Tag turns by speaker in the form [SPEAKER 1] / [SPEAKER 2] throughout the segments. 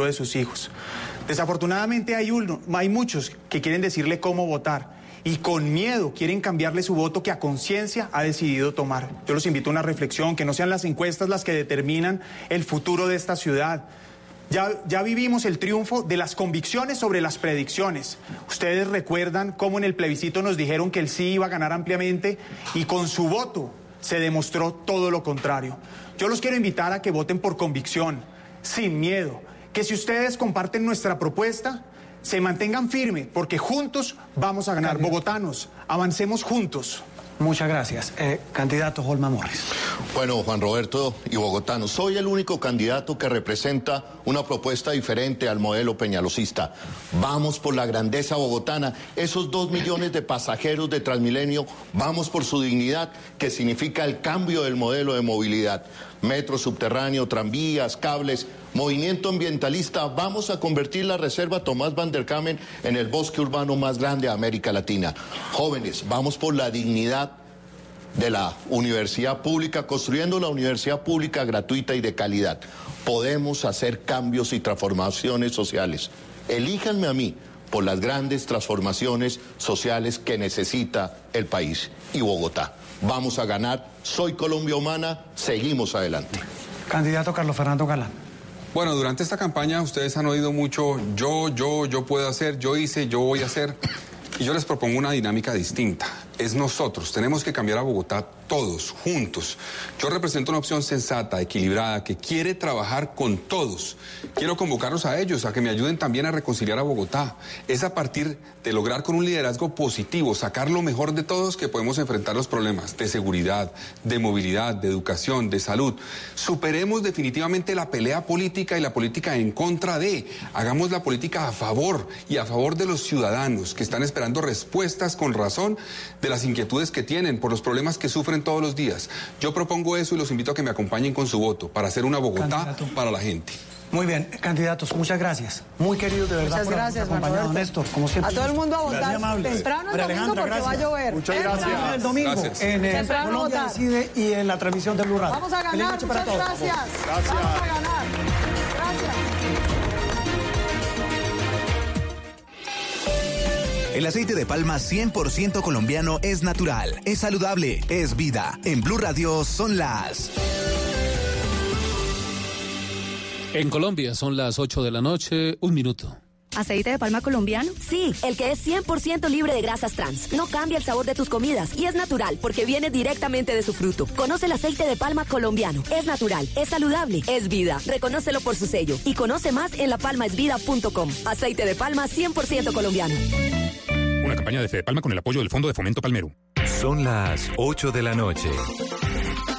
[SPEAKER 1] de sus hijos. Desafortunadamente hay, uno, hay muchos que quieren decirle cómo votar y con miedo quieren cambiarle su voto que a conciencia ha decidido tomar. Yo los invito a una reflexión, que no sean las encuestas las que determinan el futuro de esta ciudad. Ya, ya, vivimos el triunfo de las convicciones sobre las predicciones. Ustedes recuerdan cómo en el plebiscito nos dijeron que el sí iba a ganar ampliamente y con su voto se demostró todo lo contrario. Yo los quiero invitar a que voten por convicción, sin miedo que si ustedes comparten nuestra propuesta, se mantengan firmes, porque juntos vamos a ganar. Bogotanos, avancemos juntos.
[SPEAKER 2] Muchas gracias. Eh, candidato Holma Morris.
[SPEAKER 3] Bueno, Juan Roberto y Bogotano, soy el único candidato que representa una propuesta diferente al modelo peñalosista. Vamos por la grandeza bogotana, esos dos millones de pasajeros de Transmilenio, vamos por su dignidad, que significa el cambio del modelo de movilidad. Metro subterráneo, tranvías, cables, movimiento ambientalista, vamos a convertir la reserva Tomás Van der Kamen en el bosque urbano más grande de América Latina. Jóvenes, vamos por la dignidad de la universidad pública, construyendo la universidad pública gratuita y de calidad. Podemos hacer cambios y transformaciones sociales. Elíjanme a mí por las grandes transformaciones sociales que necesita el país y Bogotá. Vamos a ganar. Soy Colombia Humana. Seguimos adelante.
[SPEAKER 2] Candidato Carlos Fernando Galán.
[SPEAKER 4] Bueno, durante esta campaña ustedes han oído mucho yo, yo, yo puedo hacer, yo hice, yo voy a hacer. Y yo les propongo una dinámica distinta. Es nosotros. Tenemos que cambiar a Bogotá todos, juntos. Yo represento una opción sensata, equilibrada, que quiere trabajar con todos. Quiero convocarlos a ellos, a que me ayuden también a reconciliar a Bogotá. Es a partir de lograr con un liderazgo positivo, sacar lo mejor de todos que podemos enfrentar los problemas de seguridad, de movilidad, de educación, de salud. Superemos definitivamente la pelea política y la política en contra de. Hagamos la política a favor y a favor de los ciudadanos que están esperando respuestas con razón de las inquietudes que tienen por los problemas que sufren todos los días. Yo propongo eso y los invito a que me acompañen con su voto para hacer una Bogotá para la gente.
[SPEAKER 2] Muy bien, candidatos, muchas gracias. Muy queridos de verdad
[SPEAKER 5] muchas
[SPEAKER 2] por
[SPEAKER 5] gracias,
[SPEAKER 2] acompañado, Néstor, como siempre.
[SPEAKER 5] A todo el mundo a votar temprano el domingo porque va a llover.
[SPEAKER 2] Muchas gracias. El domingo
[SPEAKER 4] gracias.
[SPEAKER 2] en el
[SPEAKER 5] Temprano
[SPEAKER 2] Colombia
[SPEAKER 5] votar.
[SPEAKER 2] Decide y en la transmisión de Blue Radio.
[SPEAKER 5] Vamos a ganar, muchas
[SPEAKER 2] todos.
[SPEAKER 5] gracias. Vamos a ganar.
[SPEAKER 6] El aceite de palma 100% colombiano es natural, es saludable, es vida. En Blue Radio son las...
[SPEAKER 7] En Colombia son las 8 de la noche, un minuto.
[SPEAKER 8] ¿Aceite de palma colombiano? Sí, el que es 100% libre de grasas trans. No cambia el sabor de tus comidas y es natural porque viene directamente de su fruto. Conoce el aceite de palma colombiano. Es natural, es saludable, es vida. Reconócelo por su sello y conoce más en lapalmaesvida.com. Aceite de palma 100% colombiano.
[SPEAKER 9] Una campaña de Fede Palma con el apoyo del Fondo de Fomento Palmero.
[SPEAKER 10] Son las 8 de la noche.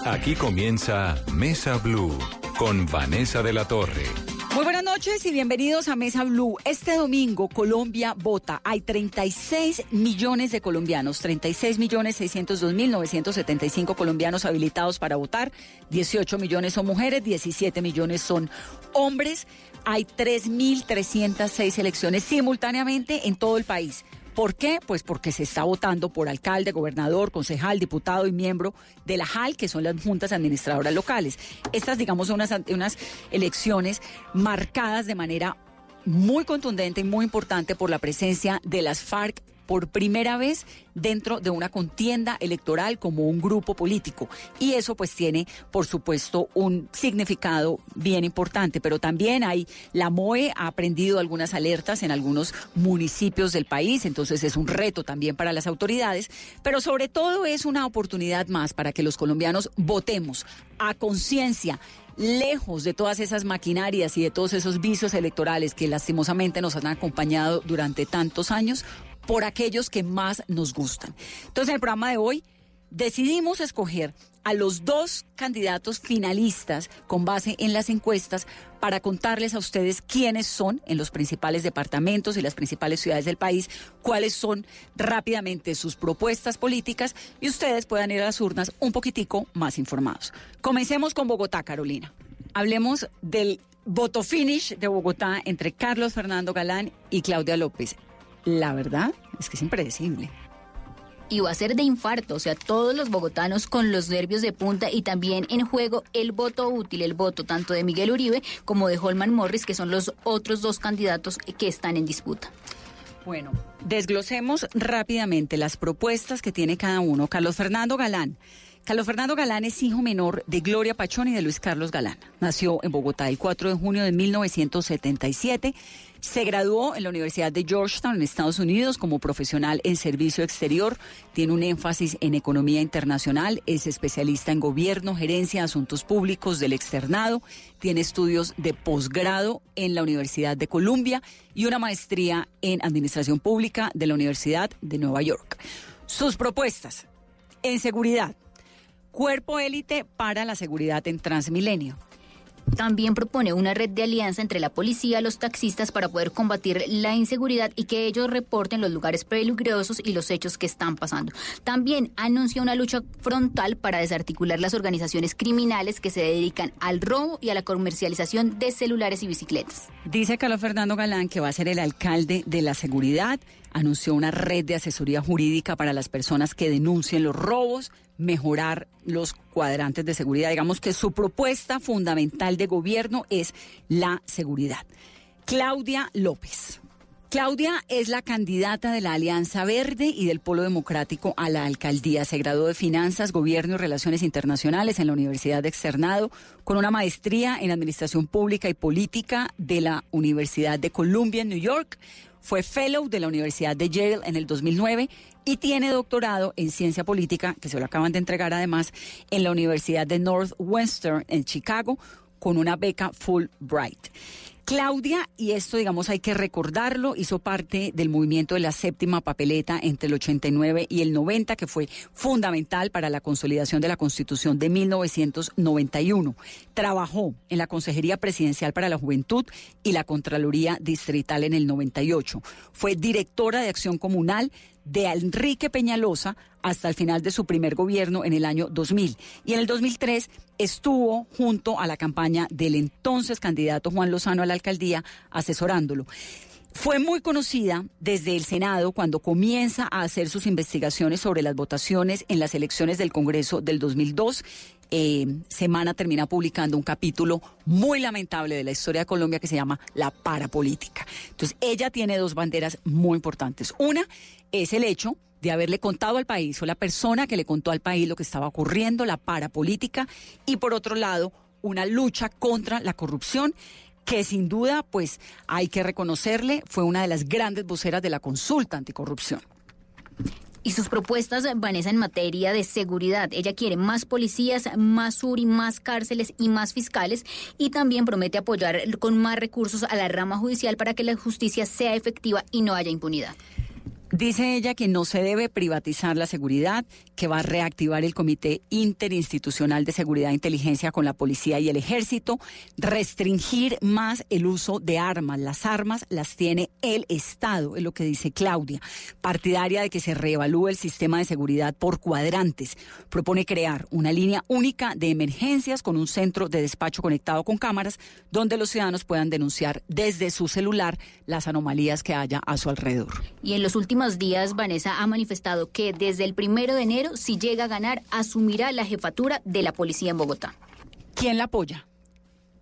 [SPEAKER 10] Aquí comienza Mesa Blue con Vanessa de la Torre.
[SPEAKER 11] Muy buenas noches y bienvenidos a Mesa Blue. Este domingo Colombia vota. Hay 36 millones de colombianos, 36 millones 602 mil 975 colombianos habilitados para votar. 18 millones son mujeres, 17 millones son hombres. Hay 3.306 elecciones simultáneamente en todo el país. ¿Por qué? Pues porque se está votando por alcalde, gobernador, concejal, diputado y miembro de la JAL, que son las juntas administradoras locales. Estas, digamos, son unas, unas elecciones marcadas de manera muy contundente y muy importante por la presencia de las FARC por primera vez dentro de una contienda electoral como un grupo político. Y eso pues tiene, por supuesto, un significado bien importante. Pero también hay, la MOE ha aprendido algunas alertas en algunos municipios del país, entonces es un reto también para las autoridades, pero sobre todo es una oportunidad más para que los colombianos votemos a conciencia lejos de todas esas maquinarias y de todos esos vicios electorales que lastimosamente nos han acompañado durante tantos años, por aquellos que más nos gustan. Entonces, en el programa de hoy decidimos escoger a los dos candidatos finalistas con base en las encuestas para contarles a ustedes quiénes son en los principales departamentos y las principales ciudades del país, cuáles son rápidamente sus propuestas políticas y ustedes puedan ir a las urnas un poquitico más informados. Comencemos con Bogotá, Carolina. Hablemos del voto finish de Bogotá entre Carlos Fernando Galán y Claudia López. La verdad es que es impredecible
[SPEAKER 12] y va a ser de infarto, o sea, todos los bogotanos con los nervios de punta y también en juego el voto útil, el voto tanto de Miguel Uribe como de Holman Morris, que son los otros dos candidatos que están en disputa.
[SPEAKER 11] Bueno, desglosemos rápidamente las propuestas que tiene cada uno. Carlos Fernando Galán. Carlos Fernando Galán es hijo menor de Gloria Pachón y de Luis Carlos Galán. Nació en Bogotá el 4 de junio de 1977 se graduó en la Universidad de Georgetown, en Estados Unidos, como profesional en servicio exterior. Tiene un énfasis en economía internacional. Es especialista en gobierno, gerencia, asuntos públicos del externado. Tiene estudios de posgrado en la Universidad de Columbia y una maestría en administración pública de la Universidad de Nueva York. Sus propuestas en seguridad. Cuerpo élite para la seguridad en Transmilenio
[SPEAKER 12] también propone una red de alianza entre la policía y los taxistas para poder combatir la inseguridad y que ellos reporten los lugares peligrosos y los hechos que están pasando. También anuncia una lucha frontal para desarticular las organizaciones criminales que se dedican al robo y a la comercialización de celulares y bicicletas.
[SPEAKER 11] Dice Carlos Fernando Galán que va a ser el alcalde de la seguridad anunció una red de asesoría jurídica para las personas que denuncien los robos, mejorar los cuadrantes de seguridad. Digamos que su propuesta fundamental de gobierno es la seguridad. Claudia López. Claudia es la candidata de la Alianza Verde y del Polo Democrático a la alcaldía. Se graduó de Finanzas, Gobierno y Relaciones Internacionales en la Universidad de Externado, con una maestría en Administración Pública y Política de la Universidad de Columbia en New York fue fellow de la Universidad de Yale en el 2009 y tiene doctorado en ciencia política, que se lo acaban de entregar además, en la Universidad de Northwestern en Chicago, con una beca Fulbright. Claudia, y esto digamos hay que recordarlo, hizo parte del movimiento de la séptima papeleta entre el 89 y el 90, que fue fundamental para la consolidación de la Constitución de 1991. Trabajó en la Consejería Presidencial para la Juventud y la Contraloría Distrital en el 98. Fue directora de Acción Comunal de Enrique Peñalosa hasta el final de su primer gobierno en el año 2000. Y en el 2003 estuvo junto a la campaña del entonces candidato Juan Lozano a la alcaldía asesorándolo. Fue muy conocida desde el Senado cuando comienza a hacer sus investigaciones sobre las votaciones en las elecciones del Congreso del 2002. Eh, Semana termina publicando un capítulo muy lamentable de la historia de Colombia que se llama La Parapolítica. Entonces, ella tiene dos banderas muy importantes. Una es el hecho de haberle contado al país, o la persona que le contó al país lo que estaba ocurriendo, la parapolítica, y por otro lado, una lucha contra la corrupción que sin duda, pues hay que reconocerle, fue una de las grandes voceras de la consulta anticorrupción.
[SPEAKER 12] Y sus propuestas, Vanessa, en materia de seguridad. Ella quiere más policías, más URI, más cárceles y más fiscales. Y también promete apoyar con más recursos a la rama judicial para que la justicia sea efectiva y no haya impunidad.
[SPEAKER 11] Dice ella que no se debe privatizar la seguridad, que va a reactivar el Comité Interinstitucional de Seguridad e Inteligencia con la Policía y el Ejército, restringir más el uso de armas. Las armas las tiene el Estado, es lo que dice Claudia. Partidaria de que se reevalúe el sistema de seguridad por cuadrantes. Propone crear una línea única de emergencias con un centro de despacho conectado con cámaras donde los ciudadanos puedan denunciar desde su celular las anomalías que haya a su alrededor.
[SPEAKER 12] Y en los últimos días, Vanessa ha manifestado que desde el primero de enero, si llega a ganar, asumirá la jefatura de la policía en Bogotá.
[SPEAKER 11] ¿Quién la apoya?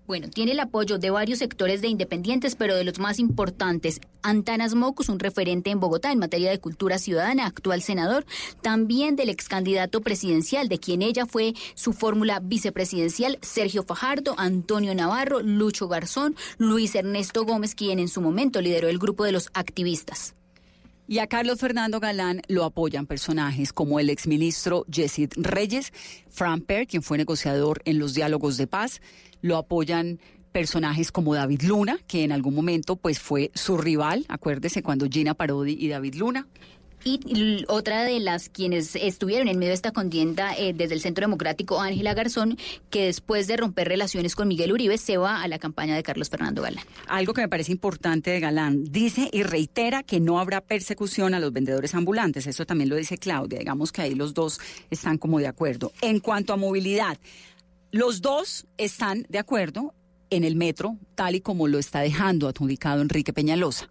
[SPEAKER 12] Bueno, tiene el apoyo de varios sectores de independientes, pero de los más importantes, Antanas Mocus, un referente en Bogotá en materia de cultura ciudadana, actual senador, también del ex candidato presidencial, de quien ella fue su fórmula vicepresidencial, Sergio Fajardo, Antonio Navarro, Lucho Garzón, Luis Ernesto Gómez, quien en su momento lideró el grupo de los activistas.
[SPEAKER 11] Y a Carlos Fernando Galán lo apoyan personajes como el exministro Jessid Reyes, Fran Per, quien fue negociador en los diálogos de paz, lo apoyan personajes como David Luna, que en algún momento pues fue su rival, acuérdese cuando Gina Parodi y David Luna.
[SPEAKER 12] Y otra de las quienes estuvieron en medio de esta contienda eh, desde el Centro Democrático, Ángela Garzón, que después de romper relaciones con Miguel Uribe se va a la campaña de Carlos Fernando Galán.
[SPEAKER 11] Algo que me parece importante de Galán, dice y reitera que no habrá persecución a los vendedores ambulantes. Eso también lo dice Claudia. Digamos que ahí los dos están como de acuerdo. En cuanto a movilidad, los dos están de acuerdo en el metro, tal y como lo está dejando adjudicado Enrique Peñalosa.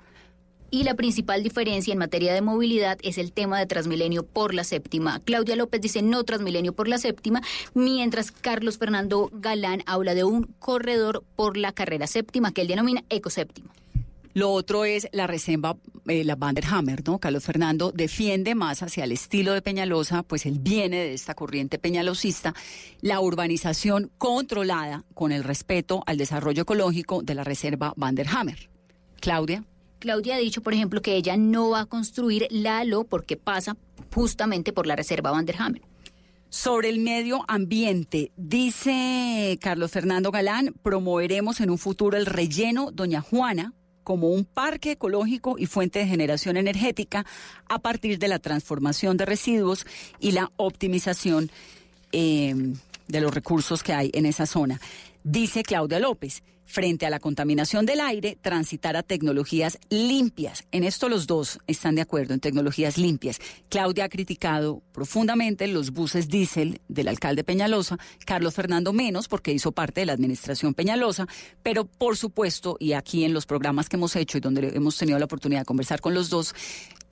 [SPEAKER 12] Y la principal diferencia en materia de movilidad es el tema de Transmilenio por la séptima. Claudia López dice no Transmilenio por la séptima, mientras Carlos Fernando Galán habla de un corredor por la carrera séptima que él denomina ecoséptima.
[SPEAKER 11] Lo otro es la reserva, eh, la Vanderhammer, ¿no? Carlos Fernando defiende más hacia el estilo de Peñalosa, pues él viene de esta corriente peñalosista, la urbanización controlada con el respeto al desarrollo ecológico de la reserva Vanderhammer. Claudia.
[SPEAKER 12] Claudia ha dicho, por ejemplo, que ella no va a construir Lalo porque pasa justamente por la reserva Vanderhammer.
[SPEAKER 11] Sobre el medio ambiente, dice Carlos Fernando Galán, promoveremos en un futuro el relleno Doña Juana como un parque ecológico y fuente de generación energética a partir de la transformación de residuos y la optimización eh, de los recursos que hay en esa zona. Dice Claudia López, frente a la contaminación del aire, transitar a tecnologías limpias. En esto los dos están de acuerdo, en tecnologías limpias. Claudia ha criticado profundamente los buses diésel del alcalde Peñalosa, Carlos Fernando menos, porque hizo parte de la administración Peñalosa, pero por supuesto, y aquí en los programas que hemos hecho y donde hemos tenido la oportunidad de conversar con los dos,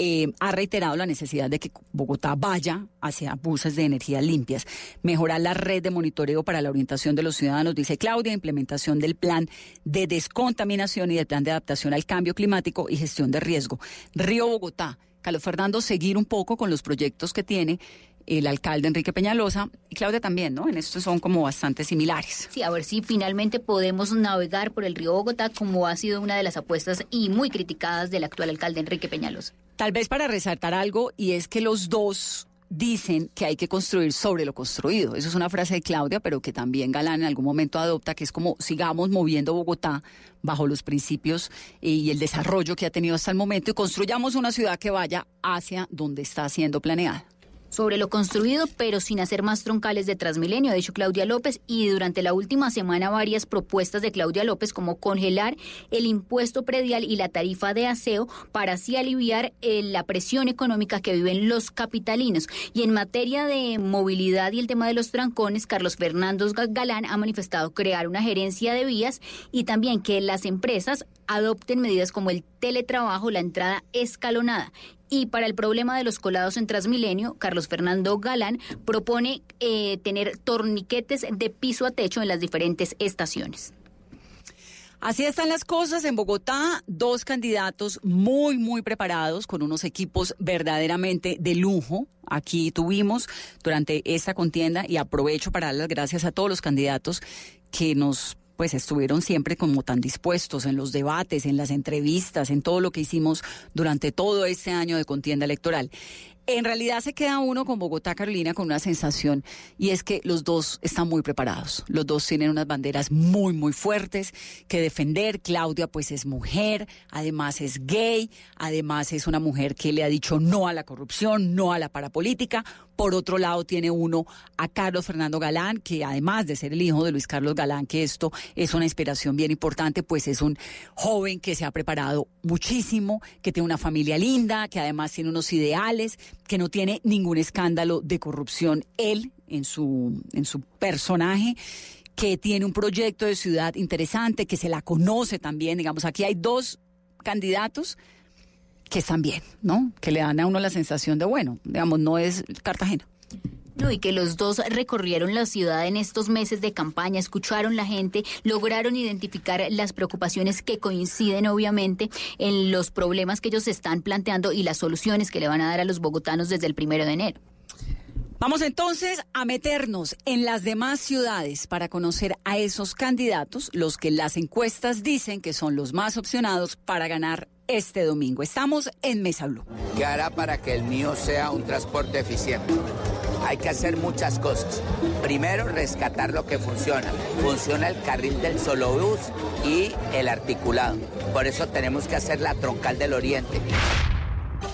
[SPEAKER 11] eh, ha reiterado la necesidad de que Bogotá vaya hacia buses de energías limpias, mejorar la red de monitoreo para la orientación de los ciudadanos, dice Claudia, implementación del plan de descontaminación y del plan de adaptación al cambio climático y gestión de riesgo. Río Bogotá. Carlos Fernando, seguir un poco con los proyectos que tiene el alcalde Enrique Peñalosa y Claudia también, ¿no? En esto son como bastante similares.
[SPEAKER 12] Sí, a ver si finalmente podemos navegar por el río Bogotá, como ha sido una de las apuestas y muy criticadas del actual alcalde Enrique Peñalosa.
[SPEAKER 11] Tal vez para resaltar algo, y es que los dos dicen que hay que construir sobre lo construido. Eso es una frase de Claudia, pero que también Galán en algún momento adopta, que es como sigamos moviendo Bogotá bajo los principios y el desarrollo que ha tenido hasta el momento y construyamos una ciudad que vaya hacia donde está siendo planeada
[SPEAKER 12] sobre lo construido, pero sin hacer más troncales de Transmilenio, ha dicho Claudia López, y durante la última semana varias propuestas de Claudia López como congelar el impuesto predial y la tarifa de aseo para así aliviar eh, la presión económica que viven los capitalinos. Y en materia de movilidad y el tema de los trancones, Carlos Fernando Galán ha manifestado crear una gerencia de vías y también que las empresas adopten medidas como el teletrabajo, la entrada escalonada y para el problema de los colados en Transmilenio, Carlos Fernando Galán propone eh, tener torniquetes de piso a techo en las diferentes estaciones.
[SPEAKER 11] Así están las cosas en Bogotá, dos candidatos muy, muy preparados, con unos equipos verdaderamente de lujo. Aquí tuvimos durante esta contienda y aprovecho para dar las gracias a todos los candidatos que nos pues estuvieron siempre como tan dispuestos en los debates, en las entrevistas, en todo lo que hicimos durante todo este año de contienda electoral. En realidad se queda uno con Bogotá, Carolina, con una sensación y es que los dos están muy preparados. Los dos tienen unas banderas muy, muy fuertes que defender. Claudia pues es mujer, además es gay, además es una mujer que le ha dicho no a la corrupción, no a la parapolítica. Por otro lado tiene uno a Carlos Fernando Galán, que además de ser el hijo de Luis Carlos Galán, que esto es una inspiración bien importante, pues es un joven que se ha preparado muchísimo, que tiene una familia linda, que además tiene unos ideales que no tiene ningún escándalo de corrupción él en su, en su personaje que tiene un proyecto de ciudad interesante, que se la conoce también. Digamos, aquí hay dos candidatos que están bien, ¿no? Que le dan a uno la sensación de, bueno, digamos, no es Cartagena.
[SPEAKER 12] No, que los dos recorrieron la ciudad en estos meses de campaña, escucharon la gente, lograron identificar las preocupaciones que coinciden obviamente en los problemas que ellos están planteando y las soluciones que le van a dar a los bogotanos desde el primero de enero.
[SPEAKER 11] Vamos entonces a meternos en las demás ciudades para conocer a esos candidatos, los que las encuestas dicen que son los más opcionados para ganar este domingo. Estamos en Mesa Blue.
[SPEAKER 13] ¿Qué hará para que el mío sea un transporte eficiente? Hay que hacer muchas cosas. Primero, rescatar lo que funciona. Funciona el carril del solo bus y el articulado. Por eso tenemos que hacer la troncal del oriente.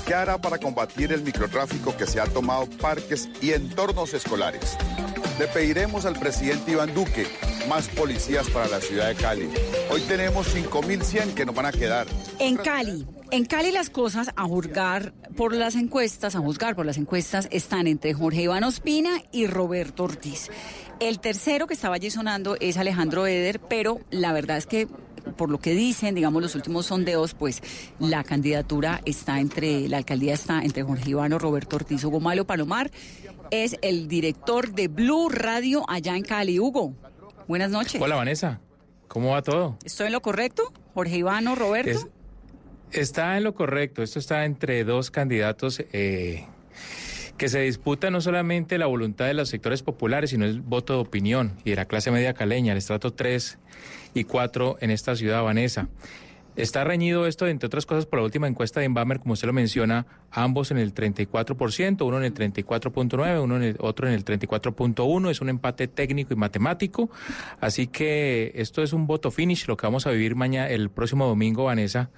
[SPEAKER 14] ¿Qué hará para combatir el microtráfico que se ha tomado parques y entornos escolares? Le pediremos al presidente Iván Duque más policías para la ciudad de Cali. Hoy tenemos 5.100 que nos van a quedar.
[SPEAKER 11] En Cali, en Cali las cosas a juzgar por las encuestas, a juzgar por las encuestas, están entre Jorge Iván Ospina y Roberto Ortiz. El tercero que estaba allí sonando es Alejandro Eder, pero la verdad es que por lo que dicen, digamos, los últimos sondeos, pues la candidatura está entre, la alcaldía está entre Jorge Iván o Roberto Ortiz. Hugo Malo Palomar es el director de Blue Radio allá en Cali. Hugo, buenas noches.
[SPEAKER 15] Hola Vanessa, ¿cómo va todo?
[SPEAKER 11] ¿Estoy en lo correcto? Jorge Iván o Roberto.
[SPEAKER 15] está en lo correcto, esto está entre dos candidatos eh, que se disputa no solamente la voluntad de los sectores populares, sino el voto de opinión y de la clase media caleña, el estrato 3 y 4 en esta ciudad, Vanessa. Está reñido esto, entre otras cosas, por la última encuesta de Inbamer, como usted lo menciona, ambos en el 34%, uno en el 34.9, uno en el otro en el 34.1, es un empate técnico y matemático, así que esto es un voto finish, lo que vamos a vivir mañana, el próximo domingo, Vanessa,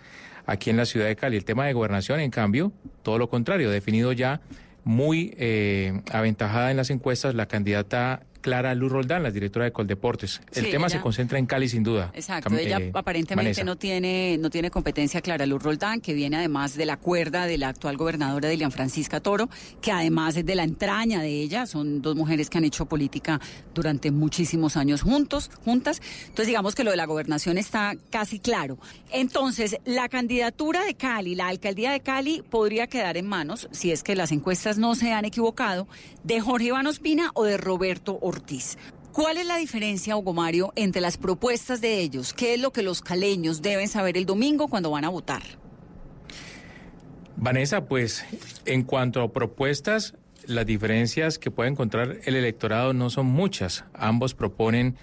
[SPEAKER 15] aquí en la ciudad de Cali. El tema de gobernación, en cambio, todo lo contrario, definido ya muy eh, aventajada en las encuestas la candidata Clara Luz Roldán, la directora de Coldeportes. El tema se concentra en Cali sin duda.
[SPEAKER 11] Exacto, ella eh, aparentemente no tiene, no tiene competencia Clara Luz Roldán, que viene además de la cuerda de la actual gobernadora Dilian Francisca Toro, que además es de la entraña de ella, son dos mujeres que han hecho política durante muchísimos años juntos, juntas. Entonces digamos que lo de la gobernación está casi claro. Entonces, la candidatura de Cali, la alcaldía de Cali podría quedar en manos, si es que las encuestas no se han equivocado, de Jorge Iván Ospina o de Roberto Ortiz. ¿Cuál es la diferencia, Hugo Mario, entre las propuestas de ellos? ¿Qué es lo que los caleños deben saber el domingo cuando van a votar?
[SPEAKER 15] Vanessa, pues en cuanto a propuestas, las diferencias que puede encontrar el electorado no son muchas. Ambos proponen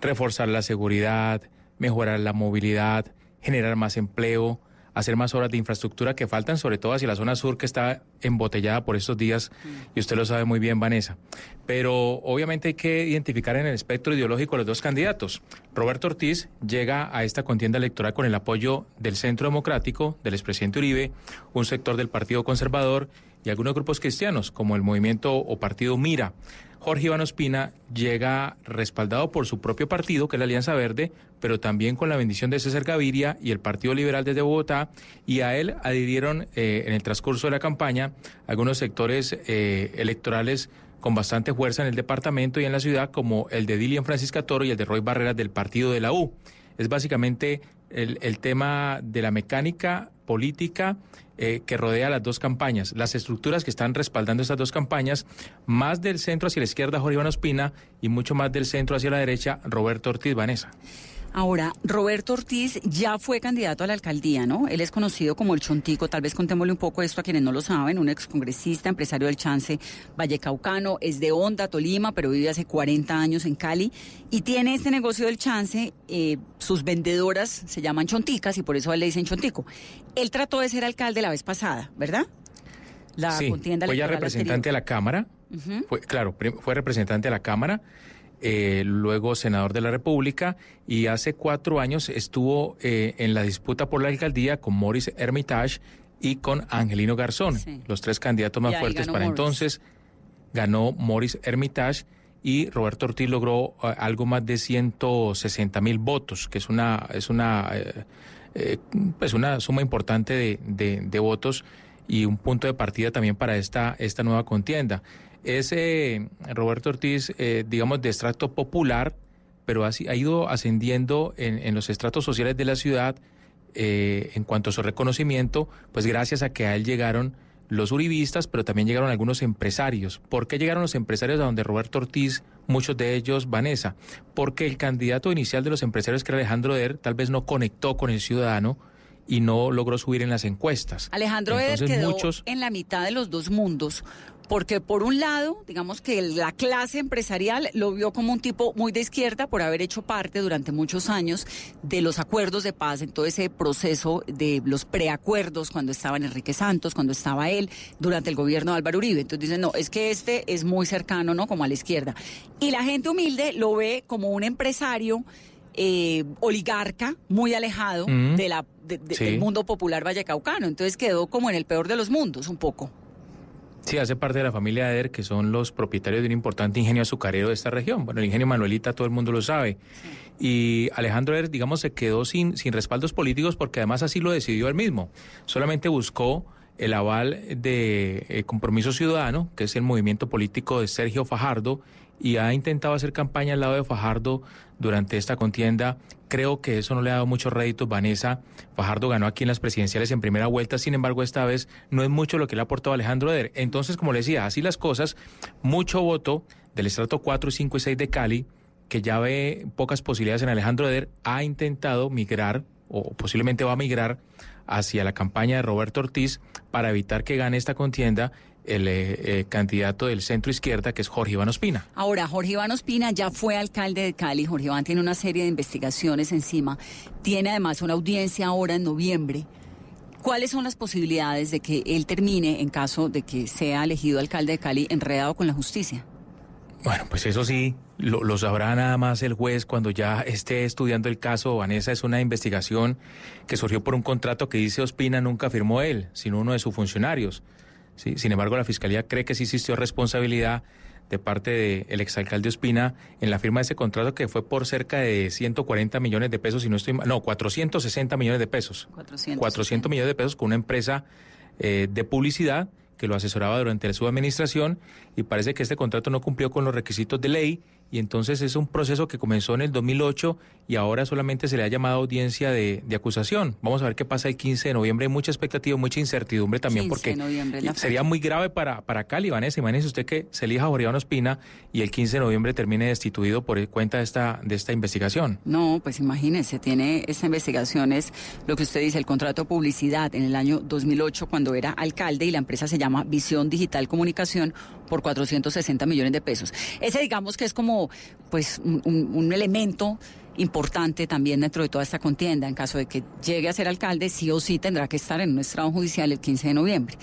[SPEAKER 15] reforzar la seguridad, mejorar la movilidad, generar más empleo, hacer más horas de infraestructura que faltan, sobre todo hacia la zona sur que está embotellada por estos días, y usted lo sabe muy bien, Vanessa. Pero obviamente hay que identificar en el espectro ideológico los dos candidatos. Roberto Ortiz llega a esta contienda electoral con el apoyo del Centro Democrático, del expresidente Uribe, un sector del Partido Conservador y algunos grupos cristianos, como el movimiento o partido Mira. Jorge Iván Ospina llega respaldado por su propio partido, que es la Alianza Verde, pero también con la bendición de César Gaviria y el Partido Liberal desde Bogotá, y a él adhirieron eh, en el transcurso de la campaña algunos sectores eh, electorales con bastante fuerza en el departamento y en la ciudad, como el de Dilian Francisca Toro y el de Roy Barreras del partido de la U. Es básicamente el, el tema de la mecánica política eh, que rodea las dos campañas, las estructuras que están respaldando estas dos campañas, más del centro hacia la izquierda Jorge Iván Ospina y mucho más del centro hacia la derecha Roberto Ortiz Vanessa.
[SPEAKER 11] Ahora, Roberto Ortiz ya fue candidato a la alcaldía, ¿no? Él es conocido como el Chontico, tal vez contémosle un poco esto a quienes no lo saben, un excongresista, empresario del Chance Vallecaucano, es de Honda, Tolima, pero vive hace 40 años en Cali y tiene este negocio del Chance, eh, sus vendedoras se llaman Chonticas y por eso le dicen Chontico. Él trató de ser alcalde la vez pasada, ¿verdad?
[SPEAKER 15] La sí, fue ya representante de la Cámara, fue, claro, fue representante de la Cámara eh, luego senador de la República y hace cuatro años estuvo eh, en la disputa por la alcaldía con Morris Hermitage y con Angelino Garzón, los tres candidatos más fuertes para entonces. Ganó Morris Hermitage y Roberto Ortiz logró eh, algo más de 160 mil votos, que es una, es una, pues una suma importante de, de, de votos y un punto de partida también para esta, esta nueva contienda. Es eh, Roberto Ortiz, eh, digamos, de estrato popular, pero ha, ha ido ascendiendo en, los estratos sociales de la ciudad eh, en cuanto a su reconocimiento, pues gracias a que a él llegaron los uribistas, pero también llegaron algunos empresarios. ¿Por qué llegaron los empresarios a donde Roberto Ortiz, muchos de ellos Vanessa? Porque el candidato inicial de los empresarios, que era Alejandro Der, tal vez no conectó con el ciudadano y no logró subir en las encuestas.
[SPEAKER 11] Alejandro Eder quedó en la mitad de los dos mundos, porque por un lado, digamos que la clase empresarial lo vio como un tipo muy de izquierda por haber hecho parte durante muchos años de los acuerdos de paz, en todo ese proceso de los preacuerdos cuando estaban Enrique Santos, cuando estaba él, durante el gobierno de Álvaro Uribe. Entonces dicen, no, es que este es muy cercano, ¿no? Como a la izquierda. Y la gente humilde lo ve como un empresario eh, oligarca, muy alejado
[SPEAKER 15] Mm.
[SPEAKER 11] de la, de- de-
[SPEAKER 15] Sí.
[SPEAKER 11] del mundo popular vallecaucano. Entonces quedó como en el peor de los mundos, un poco.
[SPEAKER 15] Sí, hace parte de la familia Eder, que son los propietarios de un importante ingenio azucarero de esta región. Bueno, el ingenio Manuelita todo el mundo lo sabe. Y Alejandro Eder, digamos, se quedó sin, sin respaldos políticos porque además así lo decidió él mismo. Solamente buscó el aval de eh, Compromiso Ciudadano, que es el movimiento político de Sergio Fajardo, y ha intentado hacer campaña al lado de Fajardo durante esta contienda. Creo que eso no le ha dado muchos réditos, Vanessa. Fajardo ganó aquí en las presidenciales en primera vuelta, sin embargo, esta vez no es mucho lo que le ha aportado Alejandro Eder. Entonces, como le decía, así las cosas, mucho voto del estrato 4, 5 y 6 de Cali, que ya ve pocas posibilidades en Alejandro Eder, ha intentado migrar o posiblemente va a migrar hacia la campaña de Roberto Ortiz para evitar que gane esta contienda el eh, eh, candidato del centro izquierda, que es Jorge Iván Ospina.
[SPEAKER 11] Ahora, Jorge Iván Ospina ya fue alcalde de Cali. Jorge Iván tiene una serie de investigaciones encima. Tiene además una audiencia ahora en noviembre. ¿Cuáles son las posibilidades de que él termine, en caso de que sea elegido alcalde de Cali, enredado con la justicia?
[SPEAKER 15] Bueno, pues eso sí, lo, lo sabrá nada más el juez cuando ya esté estudiando el caso. Vanessa es una investigación que surgió por un contrato que dice Ospina nunca firmó él, sino uno de sus funcionarios. Sí, Sin embargo, la Fiscalía cree que sí existió responsabilidad de parte del exalcalde Ospina en la firma de ese contrato que fue por cerca de 140 millones de pesos, si no estoy mal, no, 460 millones de pesos.
[SPEAKER 11] 400.
[SPEAKER 15] 400 millones de pesos con una empresa eh, de publicidad que lo asesoraba durante su administración y parece que este contrato no cumplió con los requisitos de ley y entonces es un proceso que comenzó en el 2008 y ahora solamente se le ha llamado audiencia de, de acusación. Vamos a ver qué pasa el 15 de noviembre. Hay mucha expectativa, mucha incertidumbre también
[SPEAKER 11] 15
[SPEAKER 15] porque sería muy grave para, para Cali, Vanessa. Imagínese usted que se elija a Jorge Iván Ospina y el 15 de noviembre termine destituido por cuenta de esta, de esta investigación.
[SPEAKER 11] No, pues imagínese, tiene esta investigación, es lo que usted dice, el contrato de publicidad en el año 2008 cuando era alcalde y la empresa se llama Visión Digital Comunicación por 460 millones de pesos. Ese digamos que es como pues un, un- elemento importante también dentro de toda esta contienda. En caso de que llegue a ser alcalde, sí o sí tendrá que estar en un estrado judicial el 15 de noviembre.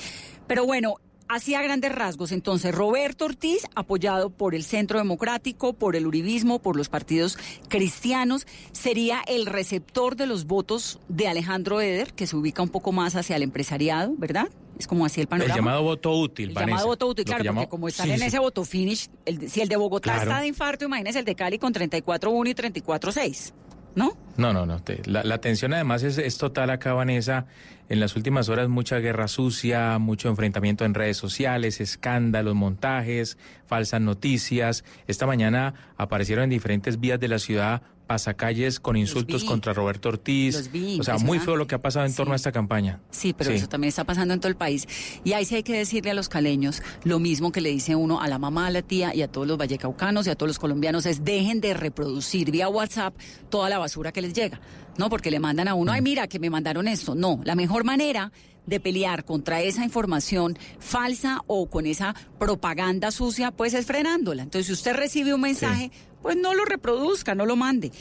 [SPEAKER 11] Pero bueno, así a grandes rasgos, entonces Roberto Ortiz, apoyado por el Centro Democrático, por el Uribismo, por los partidos cristianos, sería el receptor de los votos de Alejandro Eder, que se ubica un poco más hacia el empresariado, ¿verdad? Es como así el panorama.
[SPEAKER 15] El llamado voto útil,
[SPEAKER 11] El
[SPEAKER 15] Vanessa.
[SPEAKER 11] llamado voto útil, claro, porque como están
[SPEAKER 15] Sí,
[SPEAKER 11] en
[SPEAKER 15] sí.
[SPEAKER 11] ese voto finish, el si el de Bogotá
[SPEAKER 15] Claro.
[SPEAKER 11] está de infarto, imagínese el de Cali con 34-1 y 34-6, ¿no?
[SPEAKER 15] No, no, no. te- la, la tensión además es, es total acá, Vanessa. En las últimas horas mucha guerra sucia, mucho enfrentamiento en redes sociales, escándalos, montajes, falsas noticias. Esta mañana aparecieron en diferentes vías de la ciudad pasacalles con insultos contra Roberto Ortiz.
[SPEAKER 11] Vi,
[SPEAKER 15] o sea, muy feo lo que ha pasado en torno a esta campaña.
[SPEAKER 11] Sí, pero eso también está pasando en todo el país. Y ahí sí hay que decirle a los caleños lo mismo que le dice uno a la mamá, a la tía y a todos los vallecaucanos y a todos los colombianos es dejen de reproducir vía WhatsApp toda la basura que les llega. No, porque le mandan a uno, ay, mira, que me mandaron esto. No, la mejor manera de pelear contra esa información falsa o con esa propaganda sucia, pues es frenándola. Entonces, si usted recibe un mensaje, pues no lo reproduzca, no lo mande.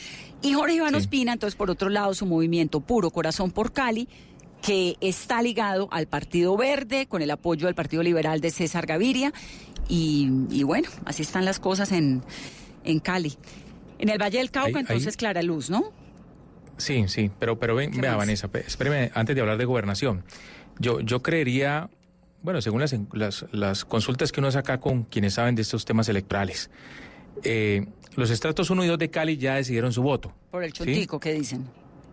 [SPEAKER 11] Y Jorge Iván Ospina, entonces, por otro lado, su movimiento Puro Corazón por Cali, que está ligado al Partido Verde, con el apoyo del Partido Liberal de César Gaviria. Y, y bueno, así están las cosas en, en Cali. En el Valle del Cauca,
[SPEAKER 15] Ahí- ahí-
[SPEAKER 11] entonces, Clara Luz, ¿no?
[SPEAKER 15] Sí, sí, pero, pero ven,
[SPEAKER 11] ¿Qué
[SPEAKER 15] vea,
[SPEAKER 11] más?
[SPEAKER 15] Vanessa, espéreme, antes de hablar de gobernación, yo, yo creería, bueno, según las, las, las consultas que uno saca con quienes saben de estos temas electorales, eh, los estratos 1 y 2 de Cali ya decidieron su voto.
[SPEAKER 11] Por el
[SPEAKER 15] ¿sí?
[SPEAKER 11] chontico, ¿qué dicen?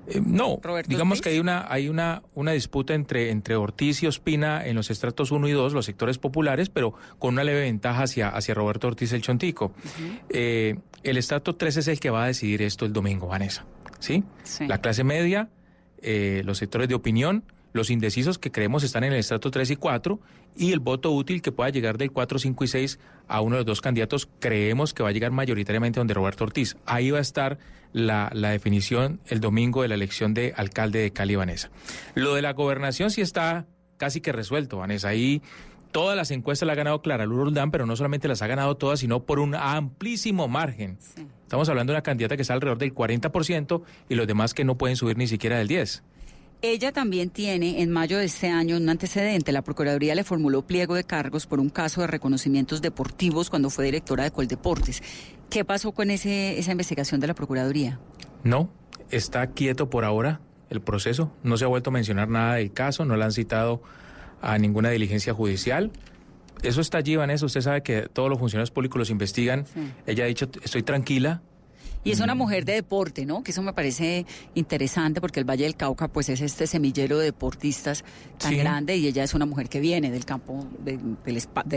[SPEAKER 15] Eh, no,
[SPEAKER 11] Roberto
[SPEAKER 15] digamos
[SPEAKER 11] Ortiz.
[SPEAKER 15] que hay una hay una una disputa entre entre Ortiz y Ospina en los estratos 1 y 2, los sectores populares, pero con una leve ventaja hacia hacia Roberto Ortiz el Chontico. Eh, el estrato 3 es el que va a decidir esto el domingo, Vanessa. ¿Sí?
[SPEAKER 11] Sí.
[SPEAKER 15] La clase media, eh, los sectores de opinión, los indecisos que creemos están en el estrato 3 y 4 y el voto útil que pueda llegar del 4, 5 y 6 a uno de los dos candidatos, creemos que va a llegar mayoritariamente donde Roberto Ortiz. Ahí va a estar la, la definición el domingo de la elección de alcalde de Cali, Vanessa. Lo de la gobernación sí está casi que resuelto, Vanessa. Ahí todas las encuestas la ha ganado Clara Luz Roldán, pero no solamente las ha ganado todas, sino por un amplísimo margen. Estamos hablando de una candidata que está alrededor del 40% y los demás que no pueden subir ni siquiera del 10%.
[SPEAKER 11] Ella también tiene en mayo de este año un antecedente. La Procuraduría le formuló pliego de cargos por un caso de reconocimientos deportivos cuando fue directora de Coldeportes. ¿Qué pasó con ese, esa investigación de la Procuraduría?
[SPEAKER 15] No, está quieto por ahora el proceso. No se ha vuelto a mencionar nada del caso, no le han citado a ninguna diligencia judicial. Eso está allí, Vanessa. Usted sabe que todos los funcionarios públicos los investigan. Ella ha dicho, estoy tranquila,
[SPEAKER 11] y es una mujer de deporte, ¿no? Que eso me parece interesante porque el Valle del Cauca pues es este semillero de deportistas tan grande y ella es una mujer que viene del campo de,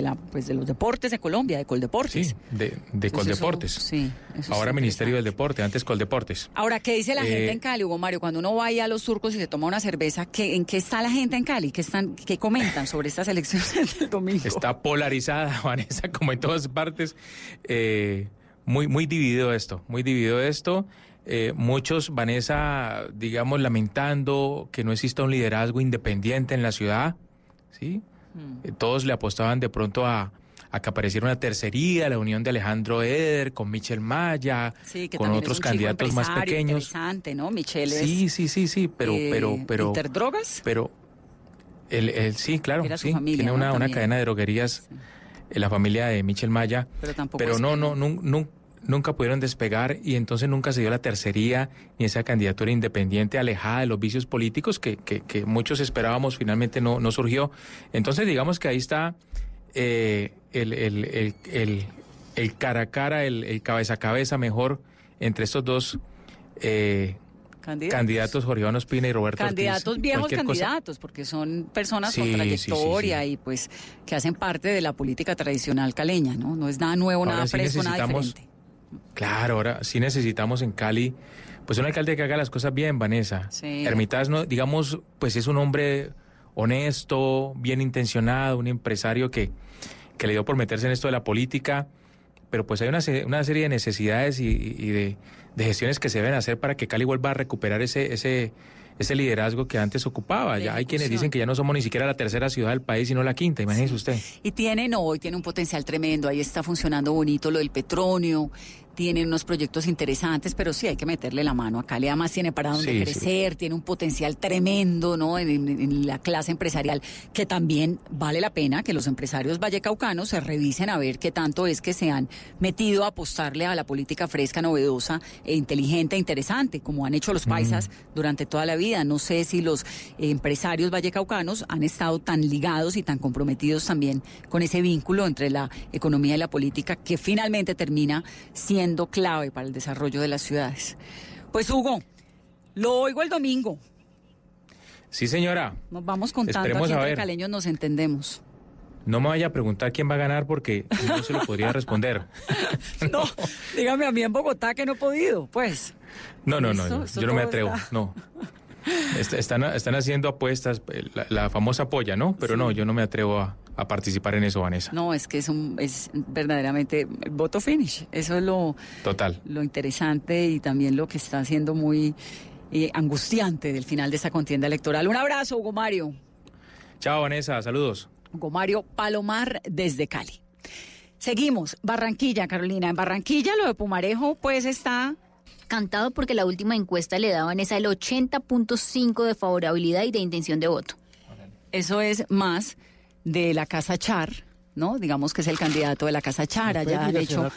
[SPEAKER 11] la, pues, de los deportes de Colombia, de Coldeportes.
[SPEAKER 15] Sí, de, Coldeportes. sí. Ahora Ministerio del Deporte, antes Coldeportes.
[SPEAKER 11] Ahora, ¿qué dice la gente eh, en Cali, Hugo Mario? Cuando uno vaya a los surcos y se toma una cerveza, ¿qué, ¿en qué está la gente en Cali? ¿Qué, están, qué comentan sobre estas elecciones del domingo?
[SPEAKER 15] Está polarizada, Vanessa, como en todas partes. Eh, muy, muy dividido esto, muy dividido esto. Eh, muchos, Vanessa, digamos, lamentando que no exista un liderazgo independiente en la ciudad, ¿sí? Mm. Eh, todos le apostaban de pronto a, que apareciera una tercería, la unión de Alejandro Eder con Michel Maya, con otros candidatos más pequeños.
[SPEAKER 11] Interesante, ¿no? Michel
[SPEAKER 15] Sí, sí, sí, sí, pero, eh, pero, pero.
[SPEAKER 11] ¿Interdrogas?
[SPEAKER 15] Pero, el, sí, claro, sí, tiene una, una cadena de droguerías. en la familia de Michel Maya, pero, tampoco pero no, no, no, no, nunca pudieron despegar y entonces nunca se dio la tercería ni esa candidatura independiente alejada de los vicios políticos que, que, muchos esperábamos finalmente no, no surgió. Entonces digamos que ahí está eh, el, el, el, el, cara a cara, el, cabeza a cabeza mejor entre estos dos. Eh, candidatos. Jorge Iván Ospina y Roberto
[SPEAKER 11] Candidatos viejos candidatos, porque son personas con trayectoria y pues que hacen parte de la política tradicional caleña, ¿no? No es nada nuevo, nada fresco, nada diferente.
[SPEAKER 15] Claro, ahora sí necesitamos en Cali, pues un alcalde que haga las cosas bien, Vanessa. Sí. No, digamos, pues es un hombre honesto, bien intencionado, un empresario que, que le dio por meterse en esto de la política, pero pues hay una, una serie de necesidades y, de, de, gestiones que se deben hacer para que Cali vuelva a recuperar ese, ese, ese liderazgo que antes ocupaba. Ya hay quienes dicen que ya no somos ni siquiera la tercera ciudad del país, sino la quinta, imagínese usted.
[SPEAKER 11] Y tiene, no, y tiene un potencial tremendo, ahí está funcionando bonito lo del petróleo, tiene unos proyectos interesantes, pero sí hay que meterle la mano. Acá le además tiene para dónde crecer, tiene un potencial tremendo ¿no? En, la clase empresarial, que también vale la pena que los empresarios vallecaucanos se revisen a ver qué tanto es que se han metido a apostarle a la política fresca, novedosa e inteligente e interesante, como han hecho los paisas durante toda la vida. No sé si los empresarios vallecaucanos han estado tan ligados y tan comprometidos también con ese vínculo entre la economía y la política que finalmente termina siendo clave para el desarrollo de las ciudades. Pues Hugo, lo oigo el domingo.
[SPEAKER 15] Sí, señora.
[SPEAKER 11] Nos vamos contando, aquí entre caleños nos entendemos.
[SPEAKER 15] No me vaya a preguntar quién va a ganar porque no se lo podría responder.
[SPEAKER 11] no, dígame a mí en Bogotá que no he podido, pues.
[SPEAKER 15] No, no, no, yo no me atrevo, no. Están, están haciendo apuestas, la, famosa polla, ¿no? Pero no, yo no me atrevo a, a participar en eso, Vanessa.
[SPEAKER 11] No, es que es, un, es verdaderamente voto finish. Eso es lo,
[SPEAKER 15] Total.
[SPEAKER 11] lo interesante y también lo que está siendo muy eh, angustiante del final de esta contienda electoral. Un abrazo, Hugo Mario.
[SPEAKER 15] Chao, Vanessa. Saludos.
[SPEAKER 11] Hugo Mario Palomar desde Cali. Seguimos. Barranquilla, Carolina. En Barranquilla lo de Pumarejo pues está
[SPEAKER 12] cantado porque la última encuesta le daban esa el 80.5 de favorabilidad y de intención de voto.
[SPEAKER 11] Eso es más de la Casa Char, ¿no? Digamos que es el candidato de la Casa Char. Ya han hecho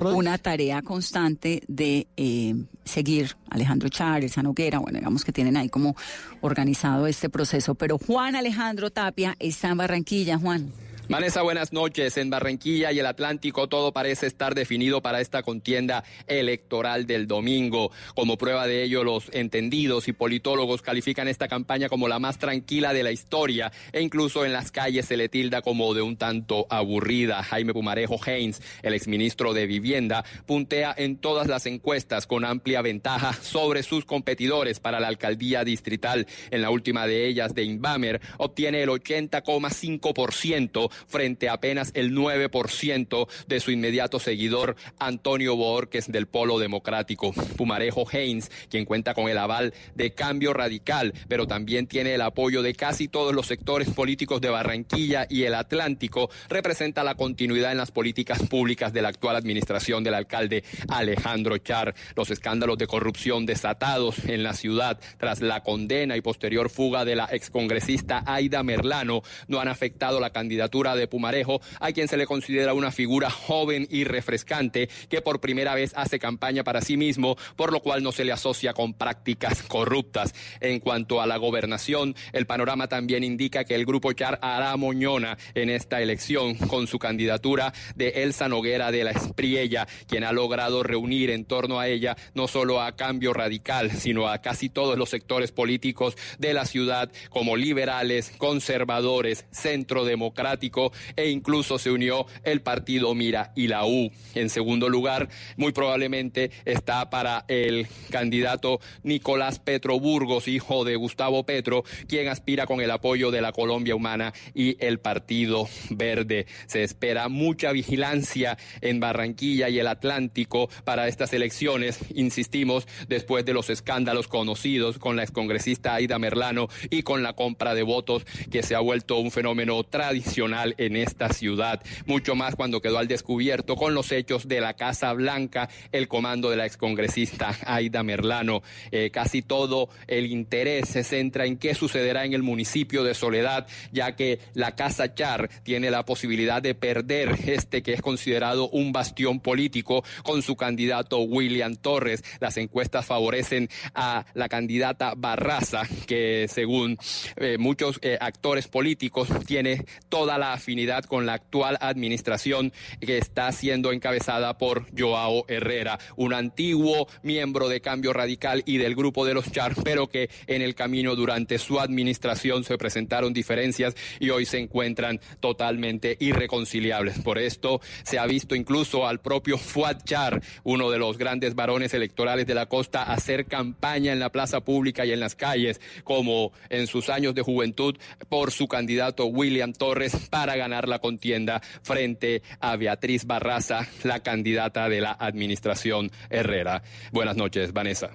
[SPEAKER 11] una tarea constante de eh, seguir Alejandro Char, el Sanoguera, bueno, digamos que tienen ahí como organizado este proceso. Pero Juan Alejandro Tapia está en Barranquilla, Juan.
[SPEAKER 16] Vanessa, buenas noches. En Barranquilla y el Atlántico todo parece estar definido para esta contienda electoral del domingo. Como prueba de ello, los entendidos y politólogos califican esta campaña como la más tranquila de la historia e incluso en las calles se le tilda como de un tanto aburrida. Jaime Pumarejo Haynes, el exministro de Vivienda, puntea en todas las encuestas con amplia ventaja sobre sus competidores para la alcaldía distrital. En la última de ellas, de Inbamer, obtiene el 80,5% frente a apenas el 9% de su inmediato seguidor Antonio Borges del Polo Democrático. Pumarejo Haynes, quien cuenta con el aval de Cambio Radical, pero también tiene el apoyo de casi todos los sectores políticos de Barranquilla y el Atlántico, representa la continuidad en las políticas públicas de la actual administración del alcalde Alejandro Char. Los escándalos de corrupción desatados en la ciudad tras la condena y posterior fuga de la excongresista Aida Merlano no han afectado la candidatura de Pumarejo, a quien se le considera una figura joven y refrescante que por primera vez hace campaña para sí mismo, por lo cual no se le asocia con prácticas corruptas. En cuanto a la gobernación, el panorama también indica que el grupo Char hará moñona en esta elección con su candidatura de Elsa Noguera de la Espriella, quien ha logrado reunir en torno a ella no solo a Cambio Radical, sino a casi todos los sectores políticos de la ciudad, como liberales, conservadores, centro democrático e incluso se unió el partido Mira y la U. En segundo lugar, muy probablemente está para el candidato Nicolás Petro Burgos, hijo de Gustavo Petro, quien aspira con el apoyo de la Colombia Humana y el Partido Verde. Se espera mucha vigilancia en Barranquilla y el Atlántico para estas elecciones, insistimos, después de los escándalos conocidos con la excongresista Aida Merlano y con la compra de votos que se ha vuelto un fenómeno tradicional en esta ciudad, mucho más cuando quedó al descubierto con los hechos de la Casa Blanca, el comando de la excongresista Aida Merlano. Eh, casi todo el interés se centra en qué sucederá en el municipio de Soledad, ya que la Casa Char tiene la posibilidad de perder este que es considerado un bastión político con su candidato William Torres. Las encuestas favorecen a la candidata Barraza, que según eh, muchos eh, actores políticos tiene toda la afinidad con la actual administración que está siendo encabezada por Joao Herrera, un antiguo miembro de Cambio Radical y del grupo de los Char, pero que en el camino durante su administración se presentaron diferencias y hoy se encuentran totalmente irreconciliables. Por esto se ha visto incluso al propio Fuad Char, uno de los grandes varones electorales de la costa, hacer campaña en la plaza pública y en las calles, como en sus años de juventud, por su candidato William Torres para ganar la contienda frente a Beatriz Barraza, la candidata de la administración Herrera. Buenas noches, Vanessa.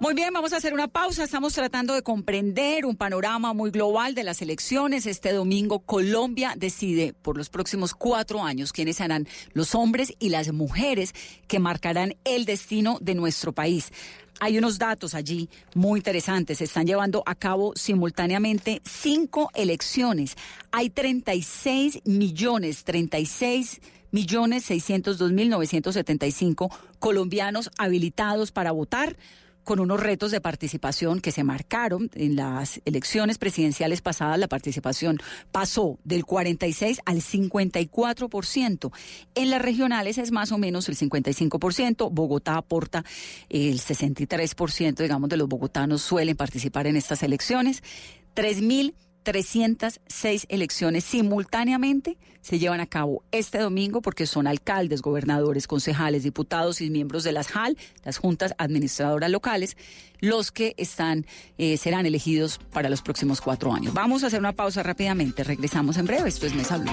[SPEAKER 11] Muy bien, vamos a hacer una pausa. Estamos tratando de comprender un panorama muy global de las elecciones. Este domingo Colombia decide por los próximos cuatro años quiénes serán los hombres y las mujeres que marcarán el destino de nuestro país. Hay unos datos allí muy interesantes. Se están llevando a cabo simultáneamente cinco elecciones. Hay 36 millones, 36 millones 602 mil 975 colombianos habilitados para votar con unos retos de participación que se marcaron en las elecciones presidenciales pasadas. La participación pasó del 46 al 54%. En las regionales es más o menos el 55%. Bogotá aporta el 63%, digamos, de los bogotanos suelen participar en estas elecciones. 3.000 306 elecciones simultáneamente se llevan a cabo este domingo porque son alcaldes, gobernadores, concejales, diputados y miembros de las JAL, las juntas administradoras locales, los que están eh, serán elegidos para los próximos cuatro años. Vamos a hacer una pausa rápidamente. Regresamos en breve. Esto es Mesa Blue.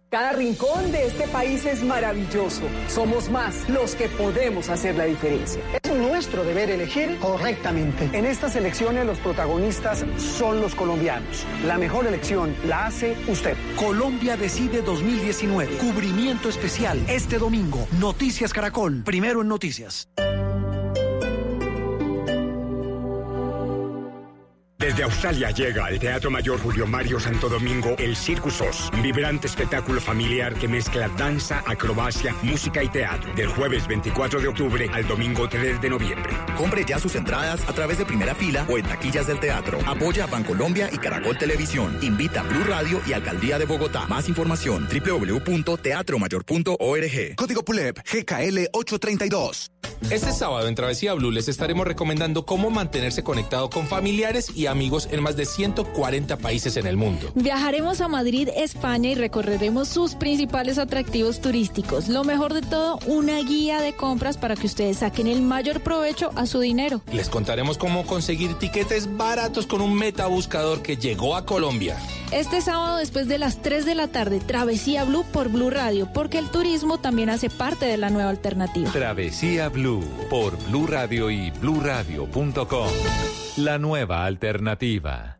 [SPEAKER 17] Cada rincón de este país es maravilloso. Somos más los que podemos hacer la diferencia.
[SPEAKER 2] Es nuestro deber elegir correctamente. En estas elecciones los protagonistas son los colombianos. La mejor elección la hace usted.
[SPEAKER 18] Colombia Decide 2019. Cubrimiento especial este domingo. Noticias Caracol. Primero en noticias.
[SPEAKER 19] Desde Australia llega al Teatro Mayor Julio Mario Santo Domingo el Circus Oz, un vibrante espectáculo familiar que mezcla danza, acrobacia, música y teatro. Del jueves 24 de octubre al domingo 3 de noviembre.
[SPEAKER 20] Compre ya sus entradas a través de primera fila o en taquillas del teatro. Apoya a Bancolombia y Caracol Televisión. Invita a Blue Radio y Alcaldía de Bogotá. Más información www.teatromayor.org.
[SPEAKER 6] Código PULEP GKL 832.
[SPEAKER 21] Este sábado en Travesía Blue les estaremos recomendando cómo mantenerse conectado con familiares y amigos en más de 140 países en el mundo.
[SPEAKER 22] Viajaremos a Madrid, España y recorreremos sus principales atractivos turísticos. Lo mejor de todo, una guía de compras para que ustedes saquen el mayor provecho a su dinero.
[SPEAKER 21] Les contaremos cómo conseguir tiquetes baratos con un metabuscador que llegó a Colombia.
[SPEAKER 22] Este sábado después de las 3 de la tarde, Travesía Blue por Blue Radio, porque el turismo también hace parte de la nueva alternativa.
[SPEAKER 10] Travesía Blue por Blue Radio y bluradio.com. La nueva alternativa.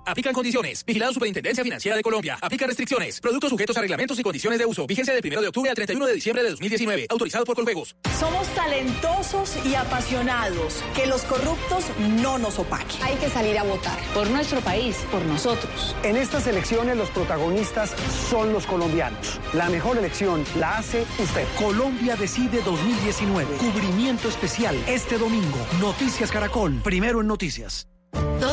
[SPEAKER 23] Aplican condiciones. Vigilado Superintendencia Financiera de Colombia. Aplica restricciones. Productos sujetos a reglamentos y condiciones de uso. Vigencia del 1 de octubre al 31 de diciembre de 2019. Autorizado por Coljuegos.
[SPEAKER 5] Somos talentosos y apasionados. Que los corruptos no nos opaquen.
[SPEAKER 8] Hay que salir a votar. Por nuestro país, por nosotros.
[SPEAKER 2] En estas elecciones los protagonistas son los colombianos. La mejor elección la hace usted.
[SPEAKER 18] Colombia decide 2019. Cubrimiento especial este domingo. Noticias Caracol. Primero en noticias.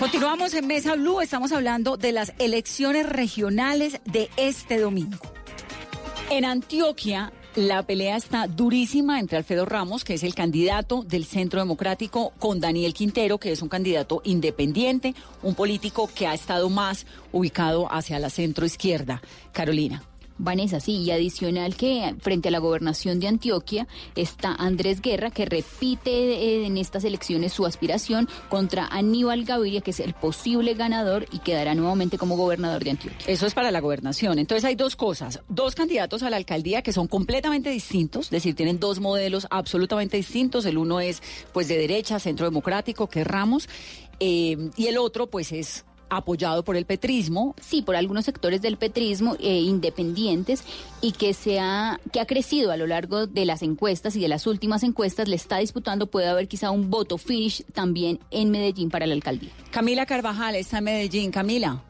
[SPEAKER 11] Continuamos en Mesa Blue, estamos hablando de las elecciones regionales de este domingo. En Antioquia, la pelea está durísima entre Alfredo Ramos, que es el candidato del Centro Democrático, con Daniel Quintero, que es un candidato independiente, un político que ha estado más ubicado hacia la centro izquierda. Carolina.
[SPEAKER 12] Vanessa, sí, y adicional que frente a la gobernación de Antioquia está Andrés Guerra, que repite eh, en estas elecciones su aspiración contra Aníbal Gaviria, que es el posible ganador y quedará nuevamente como gobernador de Antioquia.
[SPEAKER 11] Eso es para la gobernación. Entonces hay dos cosas, dos candidatos a la alcaldía que son completamente distintos, es decir, tienen dos modelos absolutamente distintos. El uno es pues de derecha, centro democrático, que Ramos, eh, y el otro pues es apoyado por el petrismo.
[SPEAKER 12] Sí, por algunos sectores del petrismo eh, independientes y que, se ha, que ha crecido a lo largo de las encuestas y de las últimas encuestas, le está disputando, puede haber quizá un voto finish también en Medellín para la alcaldía.
[SPEAKER 11] Camila Carvajal está en Medellín. Camila.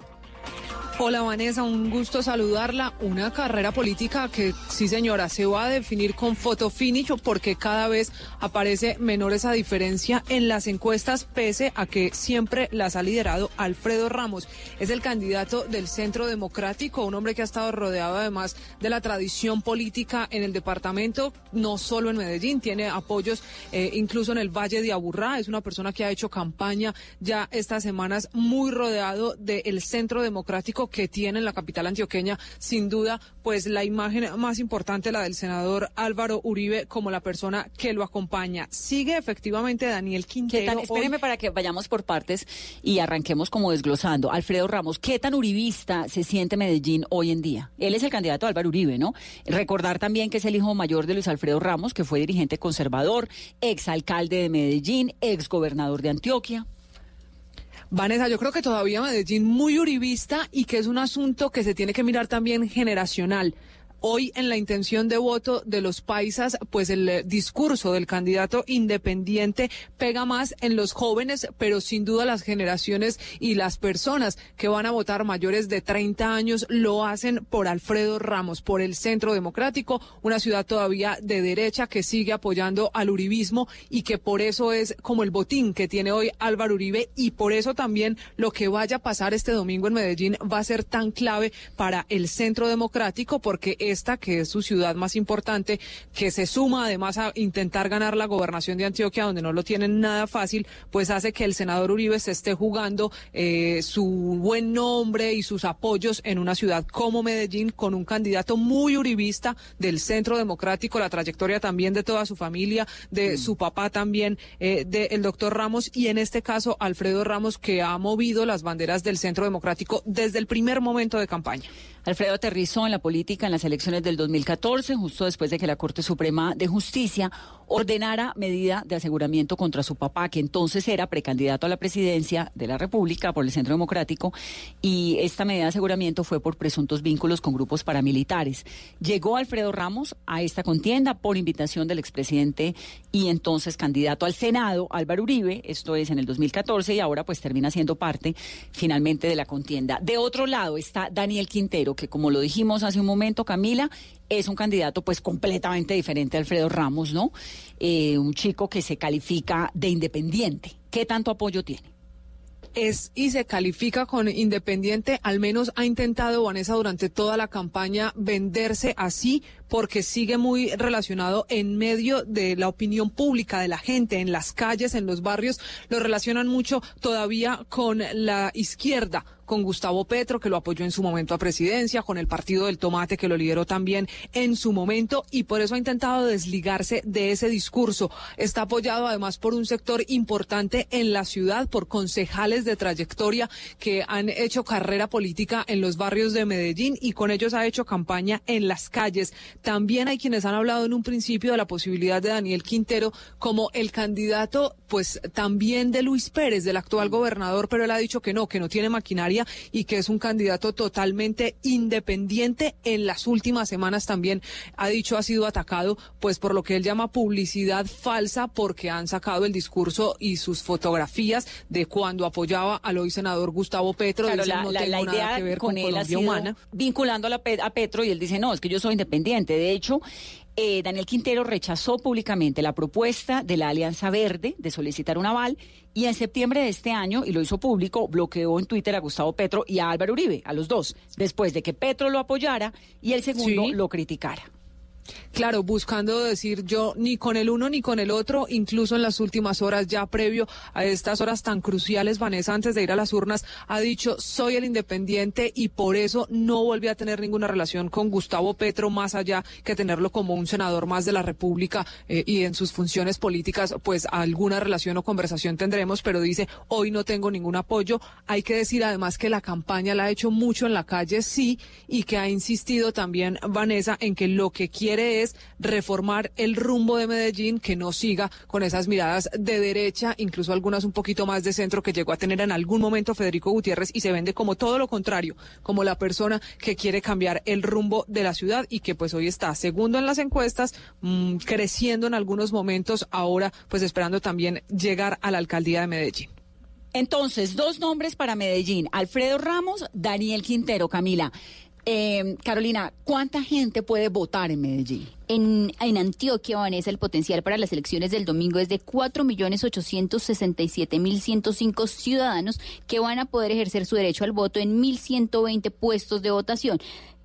[SPEAKER 24] Hola Vanessa, un gusto saludarla. Una carrera política que, sí señora, se va a definir con foto finish porque cada vez aparece menor esa diferencia en las encuestas, pese a que siempre las ha liderado Alfredo Ramos. Es el candidato del Centro Democrático, un hombre que ha estado rodeado además de la tradición política en el departamento, no solo en Medellín, tiene apoyos eh, incluso en el Valle de Aburrá. Es una persona que ha hecho campaña ya estas semanas muy rodeado del Centro Democrático que tiene en la capital antioqueña, sin duda, pues la imagen más importante, la del senador Álvaro Uribe, como la persona que lo acompaña. Sigue efectivamente Daniel Quintero.
[SPEAKER 11] Espéreme para que vayamos por partes y arranquemos como desglosando. Alfredo Ramos, ¿qué tan uribista se siente Medellín hoy en día? Él es el candidato Álvaro Uribe, ¿no? Recordar también que es el hijo mayor de Luis Alfredo Ramos, que fue dirigente conservador, exalcalde de Medellín, exgobernador de Antioquia.
[SPEAKER 24] Vanessa, yo creo que todavía Medellín muy uribista y que es un asunto que se tiene que mirar también generacional. Hoy en la intención de voto de los paisas, pues el eh, discurso del candidato independiente pega más en los jóvenes, pero sin duda las generaciones y las personas que van a votar mayores de 30 años lo hacen por Alfredo Ramos, por el Centro Democrático, una ciudad todavía de derecha que sigue apoyando al uribismo y que por eso es como el botín que tiene hoy Álvaro Uribe y por eso también lo que vaya a pasar este domingo en Medellín va a ser tan clave para el Centro Democrático porque esta, que es su ciudad más importante, que se suma además a intentar ganar la gobernación de Antioquia, donde no lo tienen nada fácil, pues hace que el senador Uribe se esté jugando eh, su buen nombre y sus apoyos en una ciudad como Medellín, con un candidato muy uribista del Centro Democrático, la trayectoria también de toda su familia, de su papá también, eh, del doctor Ramos, y en este caso Alfredo Ramos, que ha movido las banderas del Centro Democrático desde el primer momento de campaña.
[SPEAKER 11] Alfredo aterrizó en la política en las elecciones del 2014, justo después de que la Corte Suprema de Justicia ordenara medida de aseguramiento contra su papá, que entonces era precandidato a la presidencia de la República por el Centro Democrático, y esta medida de aseguramiento fue por presuntos vínculos con grupos paramilitares. Llegó Alfredo Ramos a esta contienda por invitación del expresidente y entonces candidato al Senado, Álvaro Uribe, esto es en el 2014, y ahora pues termina siendo parte finalmente de la contienda. De otro lado está Daniel Quintero, que como lo dijimos hace un momento, Camila, es un candidato pues completamente diferente a Alfredo Ramos, ¿no? Eh, un chico que se califica de independiente. ¿Qué tanto apoyo tiene?
[SPEAKER 24] es y se califica con independiente, al menos ha intentado Vanessa durante toda la campaña venderse así porque sigue muy relacionado en medio de la opinión pública de la gente, en las calles, en los barrios, lo relacionan mucho todavía con la izquierda con Gustavo Petro, que lo apoyó en su momento a presidencia, con el Partido del Tomate, que lo lideró también en su momento, y por eso ha intentado desligarse de ese discurso. Está apoyado además por un sector importante en la ciudad, por concejales de trayectoria que han hecho carrera política en los barrios de Medellín y con ellos ha hecho campaña en las calles. También hay quienes han hablado en un principio de la posibilidad de Daniel Quintero como el candidato, pues también de Luis Pérez, del actual gobernador, pero él ha dicho que no, que no tiene maquinaria y que es un candidato totalmente independiente. En las últimas semanas también ha dicho ha sido atacado pues por lo que él llama publicidad falsa porque han sacado el discurso y sus fotografías de cuando apoyaba al hoy senador Gustavo Petro.
[SPEAKER 11] Claro, la, la, idea con, él ha sido humana. vinculando a Petro y él dice no, es que yo soy independiente. De hecho, eh, Daniel Quintero rechazó públicamente la propuesta de la Alianza Verde de solicitar un aval y en septiembre de este año, y lo hizo público, bloqueó en Twitter a Gustavo Petro y a Álvaro Uribe, a los dos, después de que Petro lo apoyara y el segundo lo criticara.
[SPEAKER 24] Claro, buscando decir yo ni con el uno ni con el otro, incluso en las últimas horas, ya previo a estas horas tan cruciales, Vanessa, antes de ir a las urnas, ha dicho soy el independiente y por eso no vuelve a tener ninguna relación con Gustavo Petro, más allá que tenerlo como un senador más de la República eh, y en sus funciones políticas, pues alguna relación o conversación tendremos, pero dice hoy no tengo ningún apoyo. Hay que decir además que la campaña la ha hecho mucho en la calle, sí, y que ha insistido también Vanessa en que lo que quiere es reformar el rumbo de Medellín, que no siga con esas miradas de derecha, incluso algunas un poquito más de centro que llegó a tener en algún momento Federico Gutiérrez y se vende como todo lo contrario, como la persona que quiere cambiar el rumbo de la ciudad y que pues hoy está segundo en las encuestas, mmm, creciendo en algunos momentos, ahora pues esperando también llegar a la alcaldía de Medellín.
[SPEAKER 11] Entonces, dos nombres para Medellín, Alfredo Ramos, Daniel Quintero, Camila. Eh, Carolina, ¿cuánta gente puede votar en Medellín?
[SPEAKER 12] En, en, Antioquia, Vanessa, el potencial para las elecciones del domingo es de 4.867.105 ciudadanos que van a poder ejercer su derecho al voto en 1.120 puestos de votación.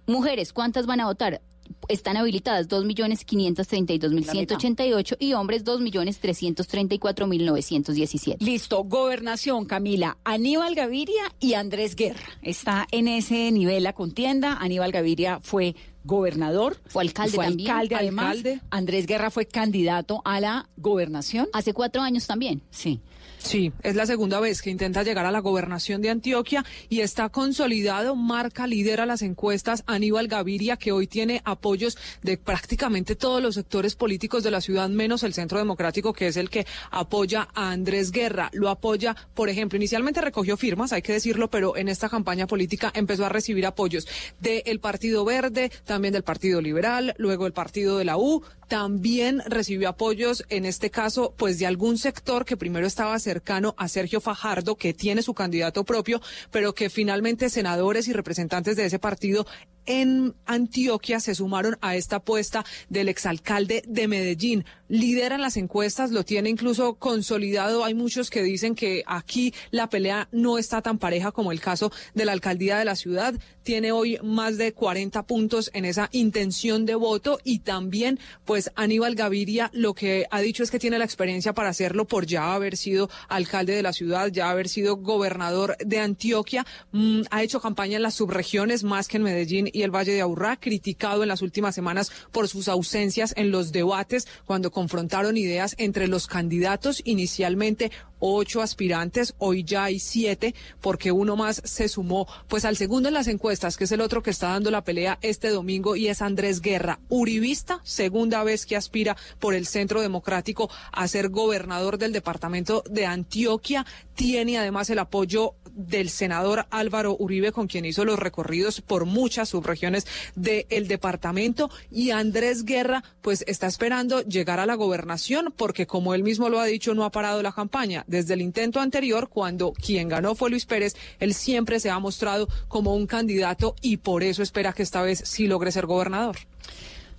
[SPEAKER 12] Mujeres, ¿cuántas van a votar? Están habilitadas 2.532.188 y hombres 2.334.917.
[SPEAKER 11] Listo, gobernación, Camila. Aníbal Gaviria y Andrés Guerra. Está en ese nivel la contienda. Aníbal Gaviria fue gobernador,
[SPEAKER 12] fue alcalde
[SPEAKER 11] fue
[SPEAKER 12] también.
[SPEAKER 11] alcalde además. Andrés Guerra fue candidato a la gobernación.
[SPEAKER 12] Hace cuatro años también.
[SPEAKER 11] Sí.
[SPEAKER 24] Sí, es la segunda vez que intenta llegar a la gobernación de Antioquia y está consolidado, marca, lidera las encuestas Aníbal Gaviria, que hoy tiene apoyos de prácticamente todos los sectores políticos de la ciudad, menos el Centro Democrático, que es el que apoya a Andrés Guerra. Lo apoya, por ejemplo, inicialmente recogió firmas, hay que decirlo, pero en esta campaña política empezó a recibir apoyos del Partido Verde, también del Partido Liberal, luego el Partido de la U, también recibió apoyos, en este caso, pues de algún sector que primero estaba cercano a Sergio Fajardo, que tiene su candidato propio, pero que finalmente senadores y representantes de ese partido en Antioquia se sumaron a esta apuesta del exalcalde de Medellín. Lideran las encuestas, lo tiene incluso consolidado. Hay muchos que dicen que aquí la pelea no está tan pareja como el caso de la alcaldía de la ciudad. Tiene hoy más de 40 puntos en esa intención de voto y también, pues Aníbal Gaviria lo que ha dicho es que tiene la experiencia para hacerlo por ya haber sido alcalde de la ciudad, ya haber sido gobernador de Antioquia. Mm, ha hecho campaña en las subregiones más que en Medellín y el Valle de Aburrá, criticado en las últimas semanas por sus ausencias en los debates cuando confrontaron ideas entre los candidatos inicialmente ocho aspirantes, hoy ya hay siete, porque uno más se sumó pues al segundo en las encuestas, que es el otro que está dando la pelea este domingo, y es Andrés Guerra, uribista, segunda vez que aspira por el Centro Democrático a ser gobernador del departamento de Antioquia, tiene además el apoyo del senador Álvaro Uribe, con quien hizo los recorridos por muchas subregiones del departamento, y Andrés Guerra, pues está esperando llegar a la gobernación, porque como él mismo lo ha dicho, no ha parado la campaña. Desde el intento anterior, cuando quien ganó fue Luis Pérez, él siempre se ha mostrado como un candidato y por eso espera que esta vez sí logre ser gobernador.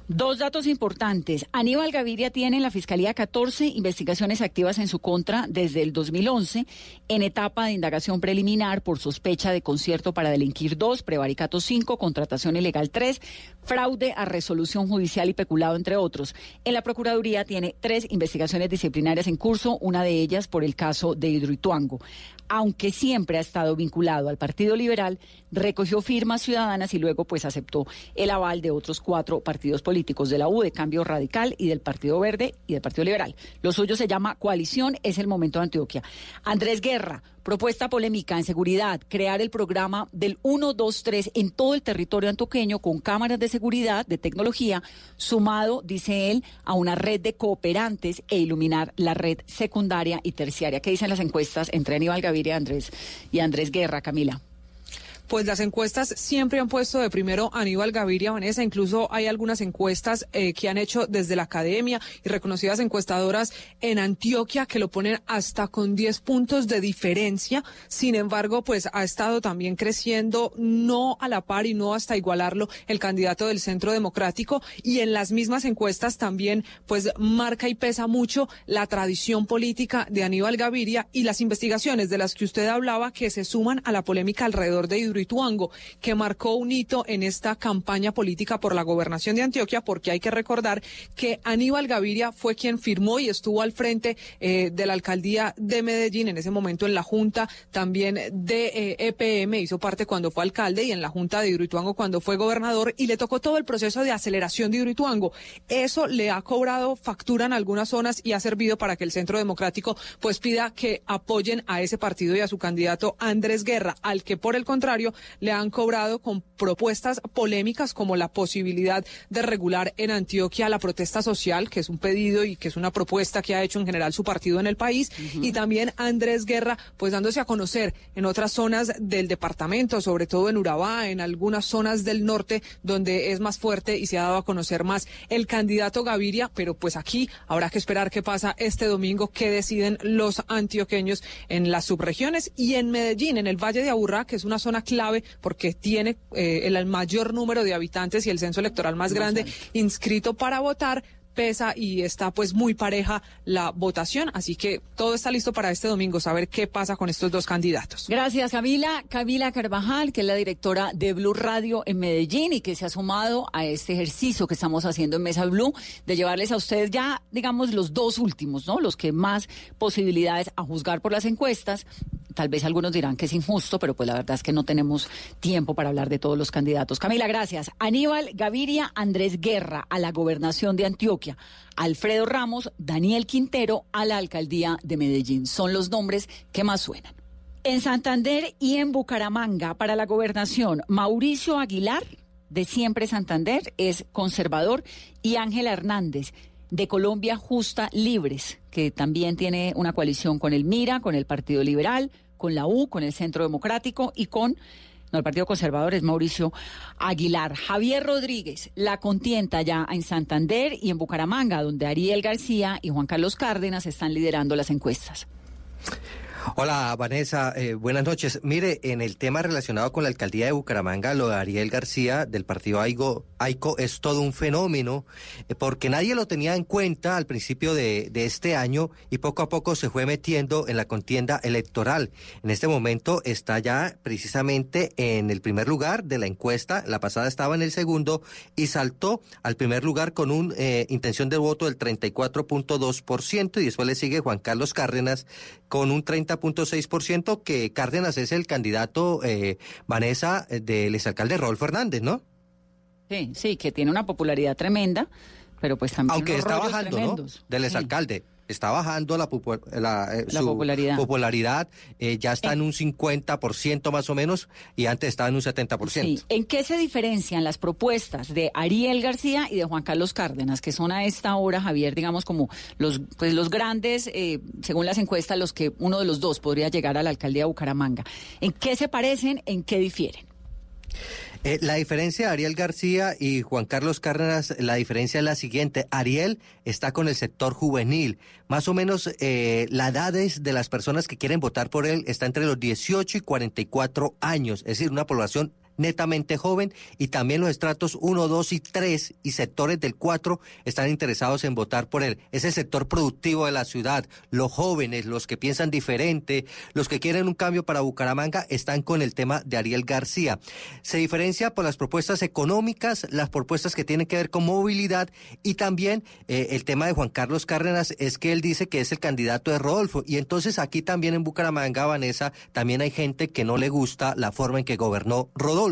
[SPEAKER 11] Dos datos importantes. Aníbal Gaviria tiene en la Fiscalía 14 investigaciones activas en su contra desde el 2011, en etapa de indagación preliminar por sospecha de concierto para delinquir 2, prevaricato 5, contratación ilegal 3, fraude a resolución judicial y peculado, entre otros. En la Procuraduría tiene tres investigaciones disciplinarias en curso, una de ellas por el caso de Hidroituango aunque siempre ha estado vinculado al Partido Liberal, recogió firmas ciudadanas y luego pues aceptó el aval de otros cuatro partidos políticos, de la U, de Cambio Radical y del Partido Verde y del Partido Liberal. Lo suyo se llama Coalición, es el momento de Antioquia. Andrés Guerra, propuesta polémica en seguridad, crear el programa del 123 en todo el territorio antioqueño con cámaras de seguridad, de tecnología, sumado, dice él, a una red de cooperantes e iluminar la red secundaria y terciaria. ¿Qué dicen las encuestas entre Aníbal Gaviria Andrés, y Andrés Guerra, Camila?
[SPEAKER 24] Pues las encuestas siempre han puesto de primero a Aníbal Gaviria, Vanessa. Incluso hay algunas encuestas eh, que han hecho desde la academia y reconocidas encuestadoras en Antioquia que lo ponen hasta con 10 puntos de diferencia. Sin embargo, pues ha estado también creciendo no a la par y no hasta igualarlo el candidato del Centro Democrático. Y en las mismas encuestas también, pues marca y pesa mucho la tradición política de Aníbal Gaviria y las investigaciones de las que usted hablaba que se suman a la polémica alrededor de Hidroituango, que marcó un hito en esta campaña política por la gobernación de Antioquia, porque hay que recordar que Aníbal Gaviria fue quien firmó y estuvo al frente eh, de la alcaldía de Medellín, en ese momento en la Junta también de EPM, eh, e hizo parte cuando fue alcalde y en la Junta de Hidroituango cuando fue gobernador y le tocó todo el proceso de aceleración de Hidroituango. Eso le ha cobrado factura en algunas zonas y ha servido para que el Centro Democrático pues pida que apoyen a ese partido y a su candidato Andrés Guerra, al que por el contrario le han cobrado con propuestas polémicas como la posibilidad de regular en Antioquia la protesta social, que es un pedido y que es una propuesta que ha hecho en general su partido en el país, y también Andrés Guerra, pues dándose a conocer en otras zonas del departamento, sobre todo en Urabá, en algunas zonas del norte, donde es más fuerte y se ha dado a conocer más el candidato Gaviria, pero pues aquí habrá que esperar qué pasa este domingo, qué deciden los antioqueños en las subregiones y en Medellín, en el Valle de Aburrá, que es una zona clave porque tiene eh, el mayor número de habitantes y el censo electoral más grande inscrito para votar pesa y está pues muy pareja la votación, así que todo está listo para este domingo, saber qué pasa con estos dos candidatos.
[SPEAKER 11] Gracias, Camila. Camila Carvajal, que es la directora de Blue Radio en Medellín y que se ha sumado a este ejercicio que estamos haciendo en Mesa Blue de llevarles a ustedes ya, digamos, los dos últimos, ¿no? Los que más posibilidades a juzgar por las encuestas Tal vez algunos dirán que es injusto, pero pues la verdad es que no tenemos tiempo para hablar de todos los candidatos. Camila, gracias. Aníbal Gaviria, Andrés Guerra a la gobernación de Antioquia. Alfredo Ramos, Daniel Quintero a la alcaldía de Medellín. Son los nombres que más suenan. En Santander y en Bucaramanga para la gobernación, Mauricio Aguilar, de Siempre Santander, es conservador, y Ángela Hernández, de Colombia Justa Libres, que también tiene una coalición con el MIRA, con el Partido Liberal, con la U, con el Centro Democrático y con el Partido Conservador es Mauricio Aguilar. Javier Rodríguez la contienda ya en Santander y en Bucaramanga, donde Ariel García y Juan Carlos Cárdenas están liderando las encuestas.
[SPEAKER 25] Hola Vanessa, eh, buenas noches. Mire, en el tema relacionado con la alcaldía de Bucaramanga, lo de Ariel García del partido AICO es todo un fenómeno eh, porque nadie lo tenía en cuenta al principio de, este año y poco a poco se fue metiendo en la contienda electoral. En este momento está ya precisamente en el primer lugar de la encuesta, la pasada estaba en el segundo y saltó al primer lugar con una eh, intención de voto del 34.2% y después le sigue Juan Carlos Cárdenas con un 30.6%, que Cárdenas es el candidato, eh, Vanessa, del exalcalde Raúl Fernández, ¿no?
[SPEAKER 11] Sí, sí, que tiene una popularidad tremenda, pero pues también.
[SPEAKER 25] Aunque está bajando, ¿no? Del exalcalde. Está bajando la, la, eh,
[SPEAKER 11] la
[SPEAKER 25] su
[SPEAKER 11] popularidad.
[SPEAKER 25] popularidad eh, ya está en un 50% más o menos y antes estaba en un 70%.
[SPEAKER 11] Sí. ¿En qué se diferencian las propuestas de Ariel García y de Juan Carlos Cárdenas, que son a esta hora, Javier, digamos como los, pues los grandes, eh, según las encuestas, los que uno de los dos podría llegar a la alcaldía de Bucaramanga? ¿En qué se parecen? ¿En qué difieren?
[SPEAKER 25] Eh, la diferencia de Ariel García y Juan Carlos Cárdenas, la diferencia es la siguiente. Ariel está con el sector juvenil. Más o menos eh, la edad de las personas que quieren votar por él está entre los 18 y 44 años, es decir, una población netamente joven y también los estratos 1, 2 y 3 y sectores del 4 están interesados en votar por él. Es el sector productivo de la ciudad. Los jóvenes, los que piensan diferente, los que quieren un cambio para Bucaramanga están con el tema de Ariel García. Se diferencia por las propuestas económicas, las propuestas que tienen que ver con movilidad y también eh, el tema de Juan Carlos Cárdenas es que él dice que es el candidato de Rodolfo y entonces aquí también en Bucaramanga, Vanessa, también hay gente que no le gusta la forma en que gobernó Rodolfo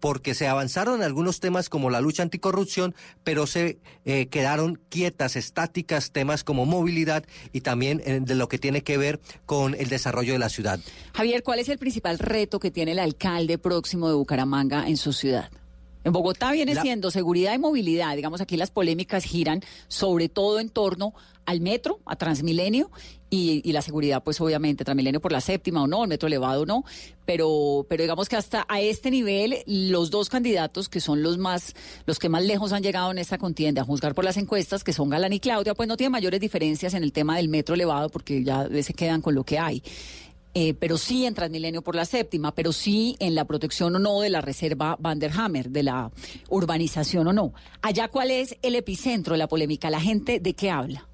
[SPEAKER 25] porque se avanzaron algunos temas como la lucha anticorrupción, pero se eh, quedaron quietas, estáticas, temas como movilidad y también eh, de lo que tiene que ver con el desarrollo de la ciudad.
[SPEAKER 11] Javier, ¿cuál es el principal reto que tiene el alcalde próximo de Bucaramanga en su ciudad? En Bogotá viene siendo seguridad y movilidad. Digamos, aquí las polémicas giran sobre todo en torno al metro, a Transmilenio y, y, la seguridad, pues obviamente, Transmilenio por la séptima o no, el metro elevado o no, pero, pero digamos que hasta a este nivel, los dos candidatos que son los más, los que más lejos han llegado en esta contienda, a juzgar por las encuestas, que son Galán y Claudia, pues no tienen mayores diferencias en el tema del metro elevado porque ya se quedan con lo que hay. Eh, pero sí en Transmilenio por la séptima, pero sí en la protección o no de la reserva Vanderhammer, de la urbanización o no. Allá, ¿cuál es el epicentro de la polémica? ¿La gente de qué habla?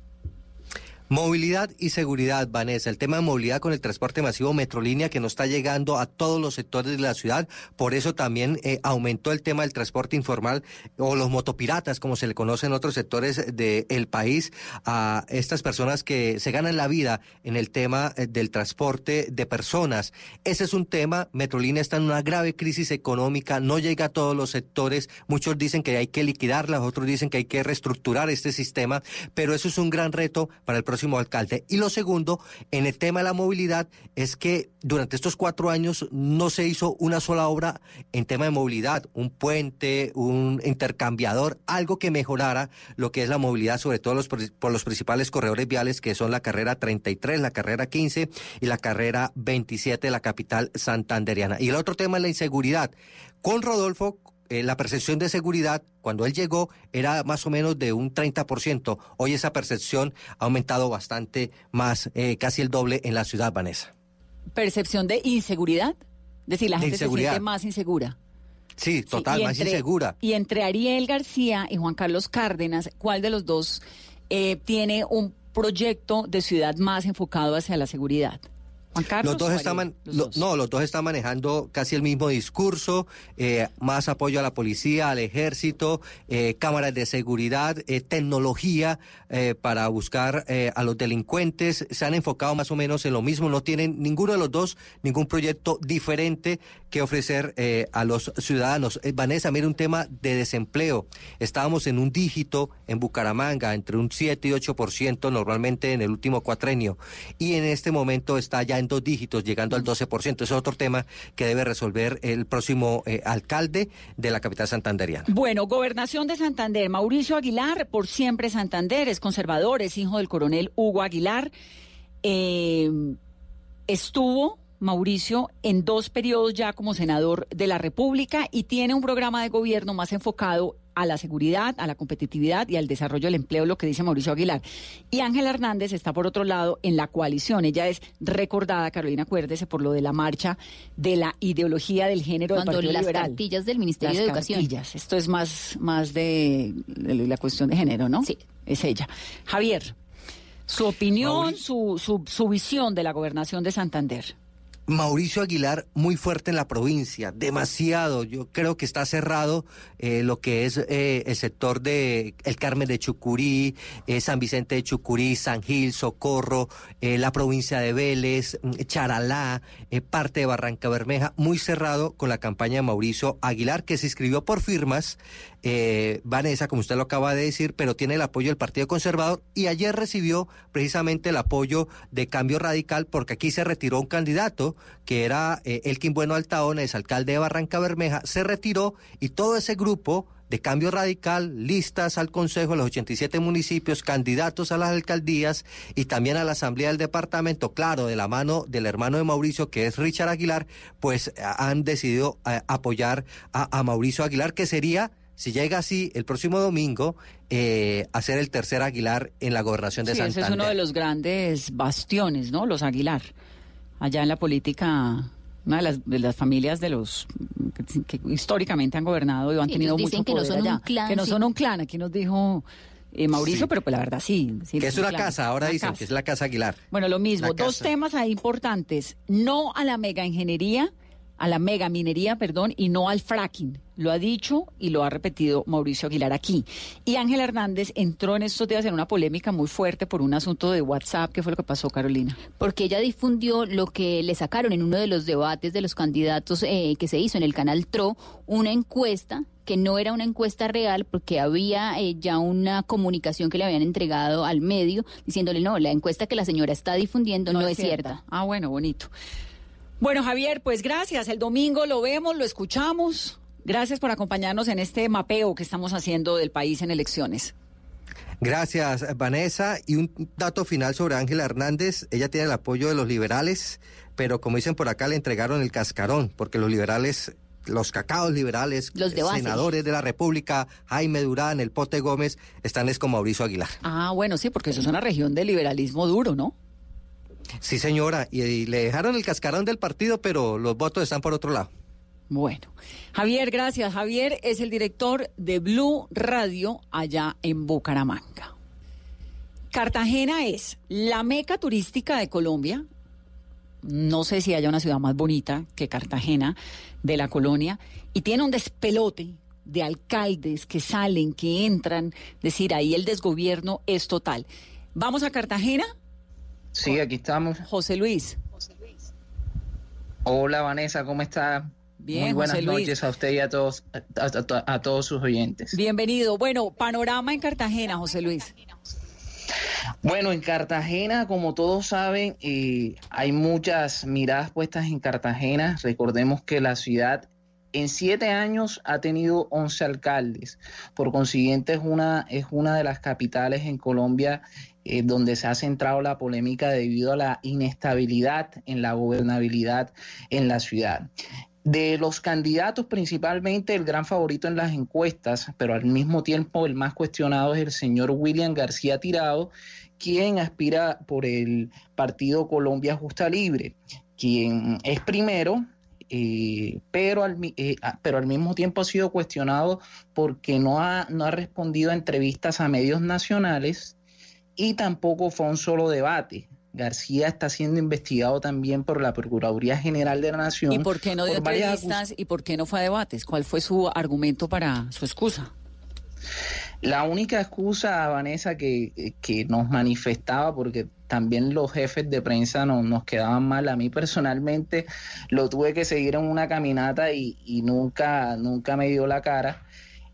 [SPEAKER 25] Movilidad y seguridad, Vanessa. El tema de movilidad con el transporte masivo Metrolínea que no está llegando a todos los sectores de la ciudad. Por eso también eh, aumentó el tema del transporte informal o los motopiratas, como se le conoce en otros sectores del país, a estas personas que se ganan la vida en el tema eh, del transporte de personas. Ese es un tema. Metrolínea está en una grave crisis económica, no llega a todos los sectores. Muchos dicen que hay que liquidarla, otros dicen que hay que reestructurar este sistema, pero eso es un gran reto para el próximo alcalde. Y lo segundo, en el tema de la movilidad, es que durante estos cuatro años no se hizo una sola obra en tema de movilidad, un puente, un intercambiador, algo que mejorara lo que es la movilidad, sobre todo los, por los principales corredores viales, que son la carrera 33, la carrera 15 y la carrera 27 de la capital santanderiana. Y el otro tema es la inseguridad. Con Rodolfo, eh, la percepción de seguridad cuando él llegó era más o menos de un 30%. Hoy esa percepción ha aumentado bastante más, eh, casi el doble en la ciudad, Vanessa.
[SPEAKER 11] ¿Percepción de inseguridad? Es decir, la gente se siente más insegura.
[SPEAKER 25] Sí, total,
[SPEAKER 11] sí,
[SPEAKER 25] más
[SPEAKER 11] entre,
[SPEAKER 25] insegura.
[SPEAKER 11] Y entre Ariel García y Juan Carlos Cárdenas, ¿cuál de los dos eh, tiene un proyecto de ciudad más enfocado hacia la seguridad? Juan Carlos
[SPEAKER 25] los dos están
[SPEAKER 11] los
[SPEAKER 25] lo,
[SPEAKER 11] dos.
[SPEAKER 25] no los dos están manejando casi el mismo discurso eh, más apoyo a la policía al ejército eh, cámaras de seguridad eh, tecnología para buscar a los delincuentes. Se han enfocado más o menos en lo mismo. No tienen ninguno de los dos ningún proyecto diferente que ofrecer a los ciudadanos. Vanessa mira un tema de desempleo. Estábamos en un dígito en Bucaramanga entre un 7 y 8 por ciento normalmente en el último cuatrenio y en este momento está ya en dos dígitos, llegando al 12%. Es otro tema que debe resolver el próximo eh, alcalde de la capital santanderiana.
[SPEAKER 11] Bueno, gobernación de Santander. Mauricio Aguilar, por siempre Santander, es conservador, es hijo del coronel Hugo Aguilar. Eh, estuvo Mauricio en dos periodos ya como senador de la República y tiene un programa de gobierno más enfocado a la seguridad, a la competitividad y al desarrollo del empleo, lo que dice Mauricio Aguilar. Y Ángela Hernández está por otro lado en la coalición. Ella es recordada, Carolina, acuérdese, por lo de la marcha de la ideología del género
[SPEAKER 12] Cuando
[SPEAKER 11] del Partido
[SPEAKER 12] las
[SPEAKER 11] Liberal.
[SPEAKER 12] cartillas del Ministerio
[SPEAKER 11] Las
[SPEAKER 12] de Educación.
[SPEAKER 11] cartillas. Esto es más, más de, de la cuestión de género, ¿no? Sí. Es ella. Javier, su opinión, su, su, su visión de la gobernación de Santander.
[SPEAKER 25] Mauricio Aguilar muy fuerte en la provincia, demasiado. Yo creo que está cerrado eh, lo que es eh, el sector de El Carmen de Chucurí, eh, San Vicente de Chucurí, San Gil, Socorro, la provincia de Vélez, mm, Charalá, parte de Barranca Bermeja, muy cerrado con la campaña de Mauricio Aguilar, que se inscribió por firmas, eh, Vanessa, como usted lo acaba de decir, pero tiene el apoyo del Partido Conservador y ayer recibió precisamente el apoyo de Cambio Radical porque aquí se retiró un candidato que era eh, Elkin Bueno Altaones, alcalde de Barranca Bermeja, se retiró y todo ese grupo de cambio radical, listas al Consejo de los 87 municipios, candidatos a las alcaldías y también a la Asamblea del Departamento, claro, de la mano del hermano de Mauricio, que es Richard Aguilar, pues eh, han decidido eh, apoyar a Mauricio Aguilar, que sería si llega así el próximo domingo, eh, a ser el tercer Aguilar en la gobernación de
[SPEAKER 11] Sí, ese
[SPEAKER 25] Santander.
[SPEAKER 11] es uno de los grandes bastiones, ¿no? Los Aguilar. Allá en la política, una de las, de las familias de los que, que históricamente han gobernado y han tenido
[SPEAKER 12] ellos
[SPEAKER 11] mucho
[SPEAKER 12] dicen que no son un clan,
[SPEAKER 11] que no
[SPEAKER 12] sí.
[SPEAKER 11] son un clan. Aquí nos dijo eh, Mauricio,
[SPEAKER 25] Sí.
[SPEAKER 11] pero pues la verdad sí. sí
[SPEAKER 25] que es
[SPEAKER 11] un
[SPEAKER 25] una
[SPEAKER 11] clan.
[SPEAKER 25] casa, ahora
[SPEAKER 11] Una
[SPEAKER 25] dicen
[SPEAKER 11] casa.
[SPEAKER 25] que es la casa Aguilar.
[SPEAKER 11] Bueno, lo mismo.
[SPEAKER 25] La
[SPEAKER 11] Dos
[SPEAKER 25] casa.
[SPEAKER 11] temas ahí importantes. No a la mega ingeniería, a la mega minería, perdón, y no al fracking. Lo ha dicho y lo ha repetido Mauricio Aguilar aquí. Y Ángel Hernández entró en estos días en una polémica muy fuerte por un asunto de WhatsApp. ¿Qué fue lo que pasó, Carolina?
[SPEAKER 12] porque ella difundió lo que le sacaron en uno de los debates de los candidatos eh, que se hizo en el canal TRO, una encuesta que no era una encuesta real porque había eh, ya una comunicación que le habían entregado al medio diciéndole no, la encuesta que la señora está difundiendo no, es cierta.
[SPEAKER 11] Ah, bueno, bonito. Bueno, Javier, pues gracias. El domingo lo vemos, lo escuchamos. Gracias por acompañarnos en este mapeo que estamos haciendo del país en elecciones.
[SPEAKER 25] Gracias, Vanessa. Y un dato final sobre Ángela Hernández. Ella tiene el apoyo de los liberales, pero como dicen por acá, le entregaron el cascarón, porque los liberales, los cacaos liberales,
[SPEAKER 12] Los de
[SPEAKER 25] senadores de la República, Jaime Durán, el Pote Gómez, están es con Mauricio Aguilar.
[SPEAKER 11] Ah, bueno, sí, porque eso es una región de liberalismo duro, ¿no?
[SPEAKER 25] Sí, señora. Y, le dejaron el cascarón del partido, pero los votos están por otro lado.
[SPEAKER 11] Bueno, Javier, gracias. Javier es el director de Blue Radio allá en Bucaramanga. Cartagena es la meca turística de Colombia. No sé si haya una ciudad más bonita que Cartagena de la colonia. Y tiene un despelote de alcaldes que salen, que entran. Decir, ahí el desgobierno es total. Vamos a Cartagena.
[SPEAKER 26] Sí, aquí estamos.
[SPEAKER 11] José Luis.
[SPEAKER 26] Hola Vanessa, ¿cómo está?
[SPEAKER 11] Bien,
[SPEAKER 26] Muy buenas
[SPEAKER 11] José Luis.
[SPEAKER 26] noches a usted y a todos, a, a- a todos sus oyentes.
[SPEAKER 11] Bienvenido. Bueno, panorama en Cartagena, José Luis.
[SPEAKER 26] Bueno, en Cartagena, como todos saben, eh, hay muchas miradas puestas en Cartagena. Recordemos que la ciudad en siete años ha tenido 11 alcaldes. Por consiguiente, es una, es una de las capitales en Colombia eh, donde se ha centrado la polémica debido a la inestabilidad en la gobernabilidad en la ciudad. De los candidatos, principalmente el gran favorito en las encuestas, pero al mismo tiempo el más cuestionado es el señor William García Tirado, quien aspira por el partido Colombia Justa Libre, quien es primero, eh, pero, al, eh, ah, pero al mismo tiempo ha sido cuestionado porque no ha, no ha respondido a entrevistas a medios nacionales y tampoco fue un solo debate. García está siendo investigado también por la Procuraduría General de la Nación.
[SPEAKER 11] ¿Y por qué no dio entrevistas y por qué no fue a debates? ¿Cuál fue su argumento para su excusa?
[SPEAKER 26] La única excusa, Vanessa, que, que nos manifestaba, porque también los jefes de prensa no- nos quedaban mal, a mí personalmente lo tuve que seguir en una caminata y, y nunca, nunca me dio la cara,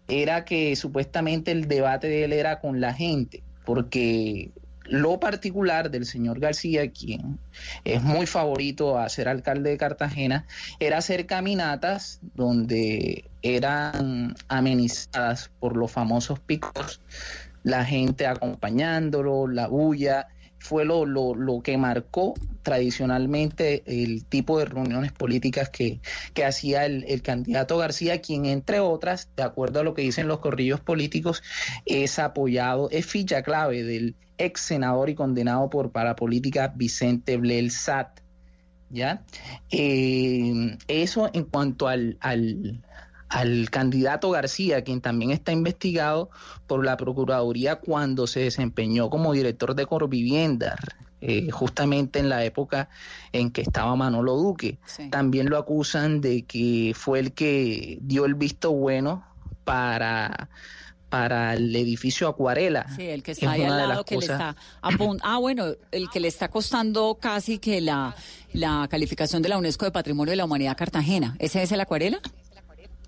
[SPEAKER 26] era que supuestamente el debate de él era con la gente, porque lo particular del señor García, quien es muy favorito a ser alcalde de Cartagena, era hacer caminatas donde eran amenizadas por los famosos picos, la gente acompañándolo, la bulla, fue lo, lo, lo, que marcó tradicionalmente el tipo de reuniones políticas que, que hacía el, el, candidato García, quien entre otras, de acuerdo a lo que dicen los corrillos políticos, es apoyado, es ficha clave del ex senador y condenado por parapolítica Vicente Blelsat. ¿Ya? Eh, eso en cuanto al, al, al candidato García, quien también está investigado por la Procuraduría cuando se desempeñó como director de Corvivienda, eh, justamente en la época en que estaba Manolo Duque. Sí. También lo acusan de que fue el que dio el visto bueno para para el edificio Acuarela.
[SPEAKER 11] Sí, el que está ahí al lado, que cosas... le está Ah, bueno, el que le está costando casi que la, la calificación de la UNESCO de Patrimonio de la Humanidad Cartagena. ¿Ese es el Acuarela?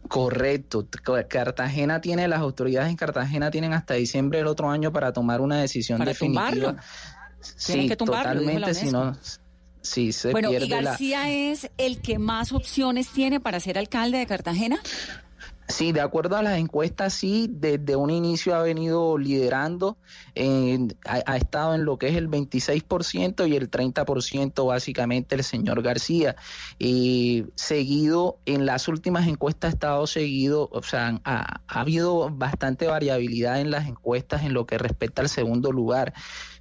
[SPEAKER 26] Correcto. Cartagena tiene, las autoridades en Cartagena tienen hasta diciembre del otro año para tomar una decisión
[SPEAKER 11] ¿Para
[SPEAKER 26] definitiva.
[SPEAKER 11] Tumbarlo?
[SPEAKER 26] Sí,
[SPEAKER 11] que tumbarlo,
[SPEAKER 26] totalmente, si no, sí, se
[SPEAKER 11] bueno,
[SPEAKER 26] pierde
[SPEAKER 11] ¿y García
[SPEAKER 26] la...
[SPEAKER 11] es el que más opciones tiene para ser alcalde de Cartagena?
[SPEAKER 26] Sí, de acuerdo a las encuestas, sí, desde un inicio ha venido liderando, eh, ha, estado en lo que es el 26% y el 30% básicamente el señor García. Y seguido, en las últimas encuestas ha estado seguido, o sea, ha habido bastante variabilidad en las encuestas en lo que respecta al segundo lugar.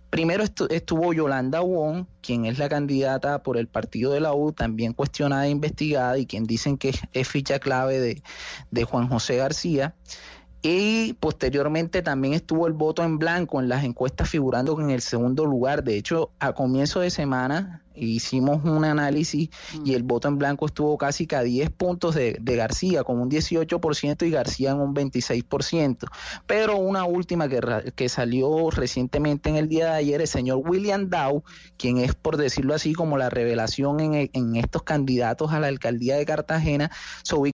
[SPEAKER 26] Primero estuvo Yolanda Wong, quien es la candidata por el partido de la U, también cuestionada e investigada y quien dicen que es ficha clave de Juan José García. Y posteriormente también estuvo el voto en blanco en las encuestas figurando en el segundo lugar. De hecho, a comienzo de semana hicimos un análisis y el voto en blanco estuvo casi que a 10 puntos de, de García, con un 18% y García en un 26%. Pero una última que, que salió recientemente en el día de ayer, el señor William Dow, quien es, por decirlo así, como la revelación en, en estos candidatos a la alcaldía de Cartagena, se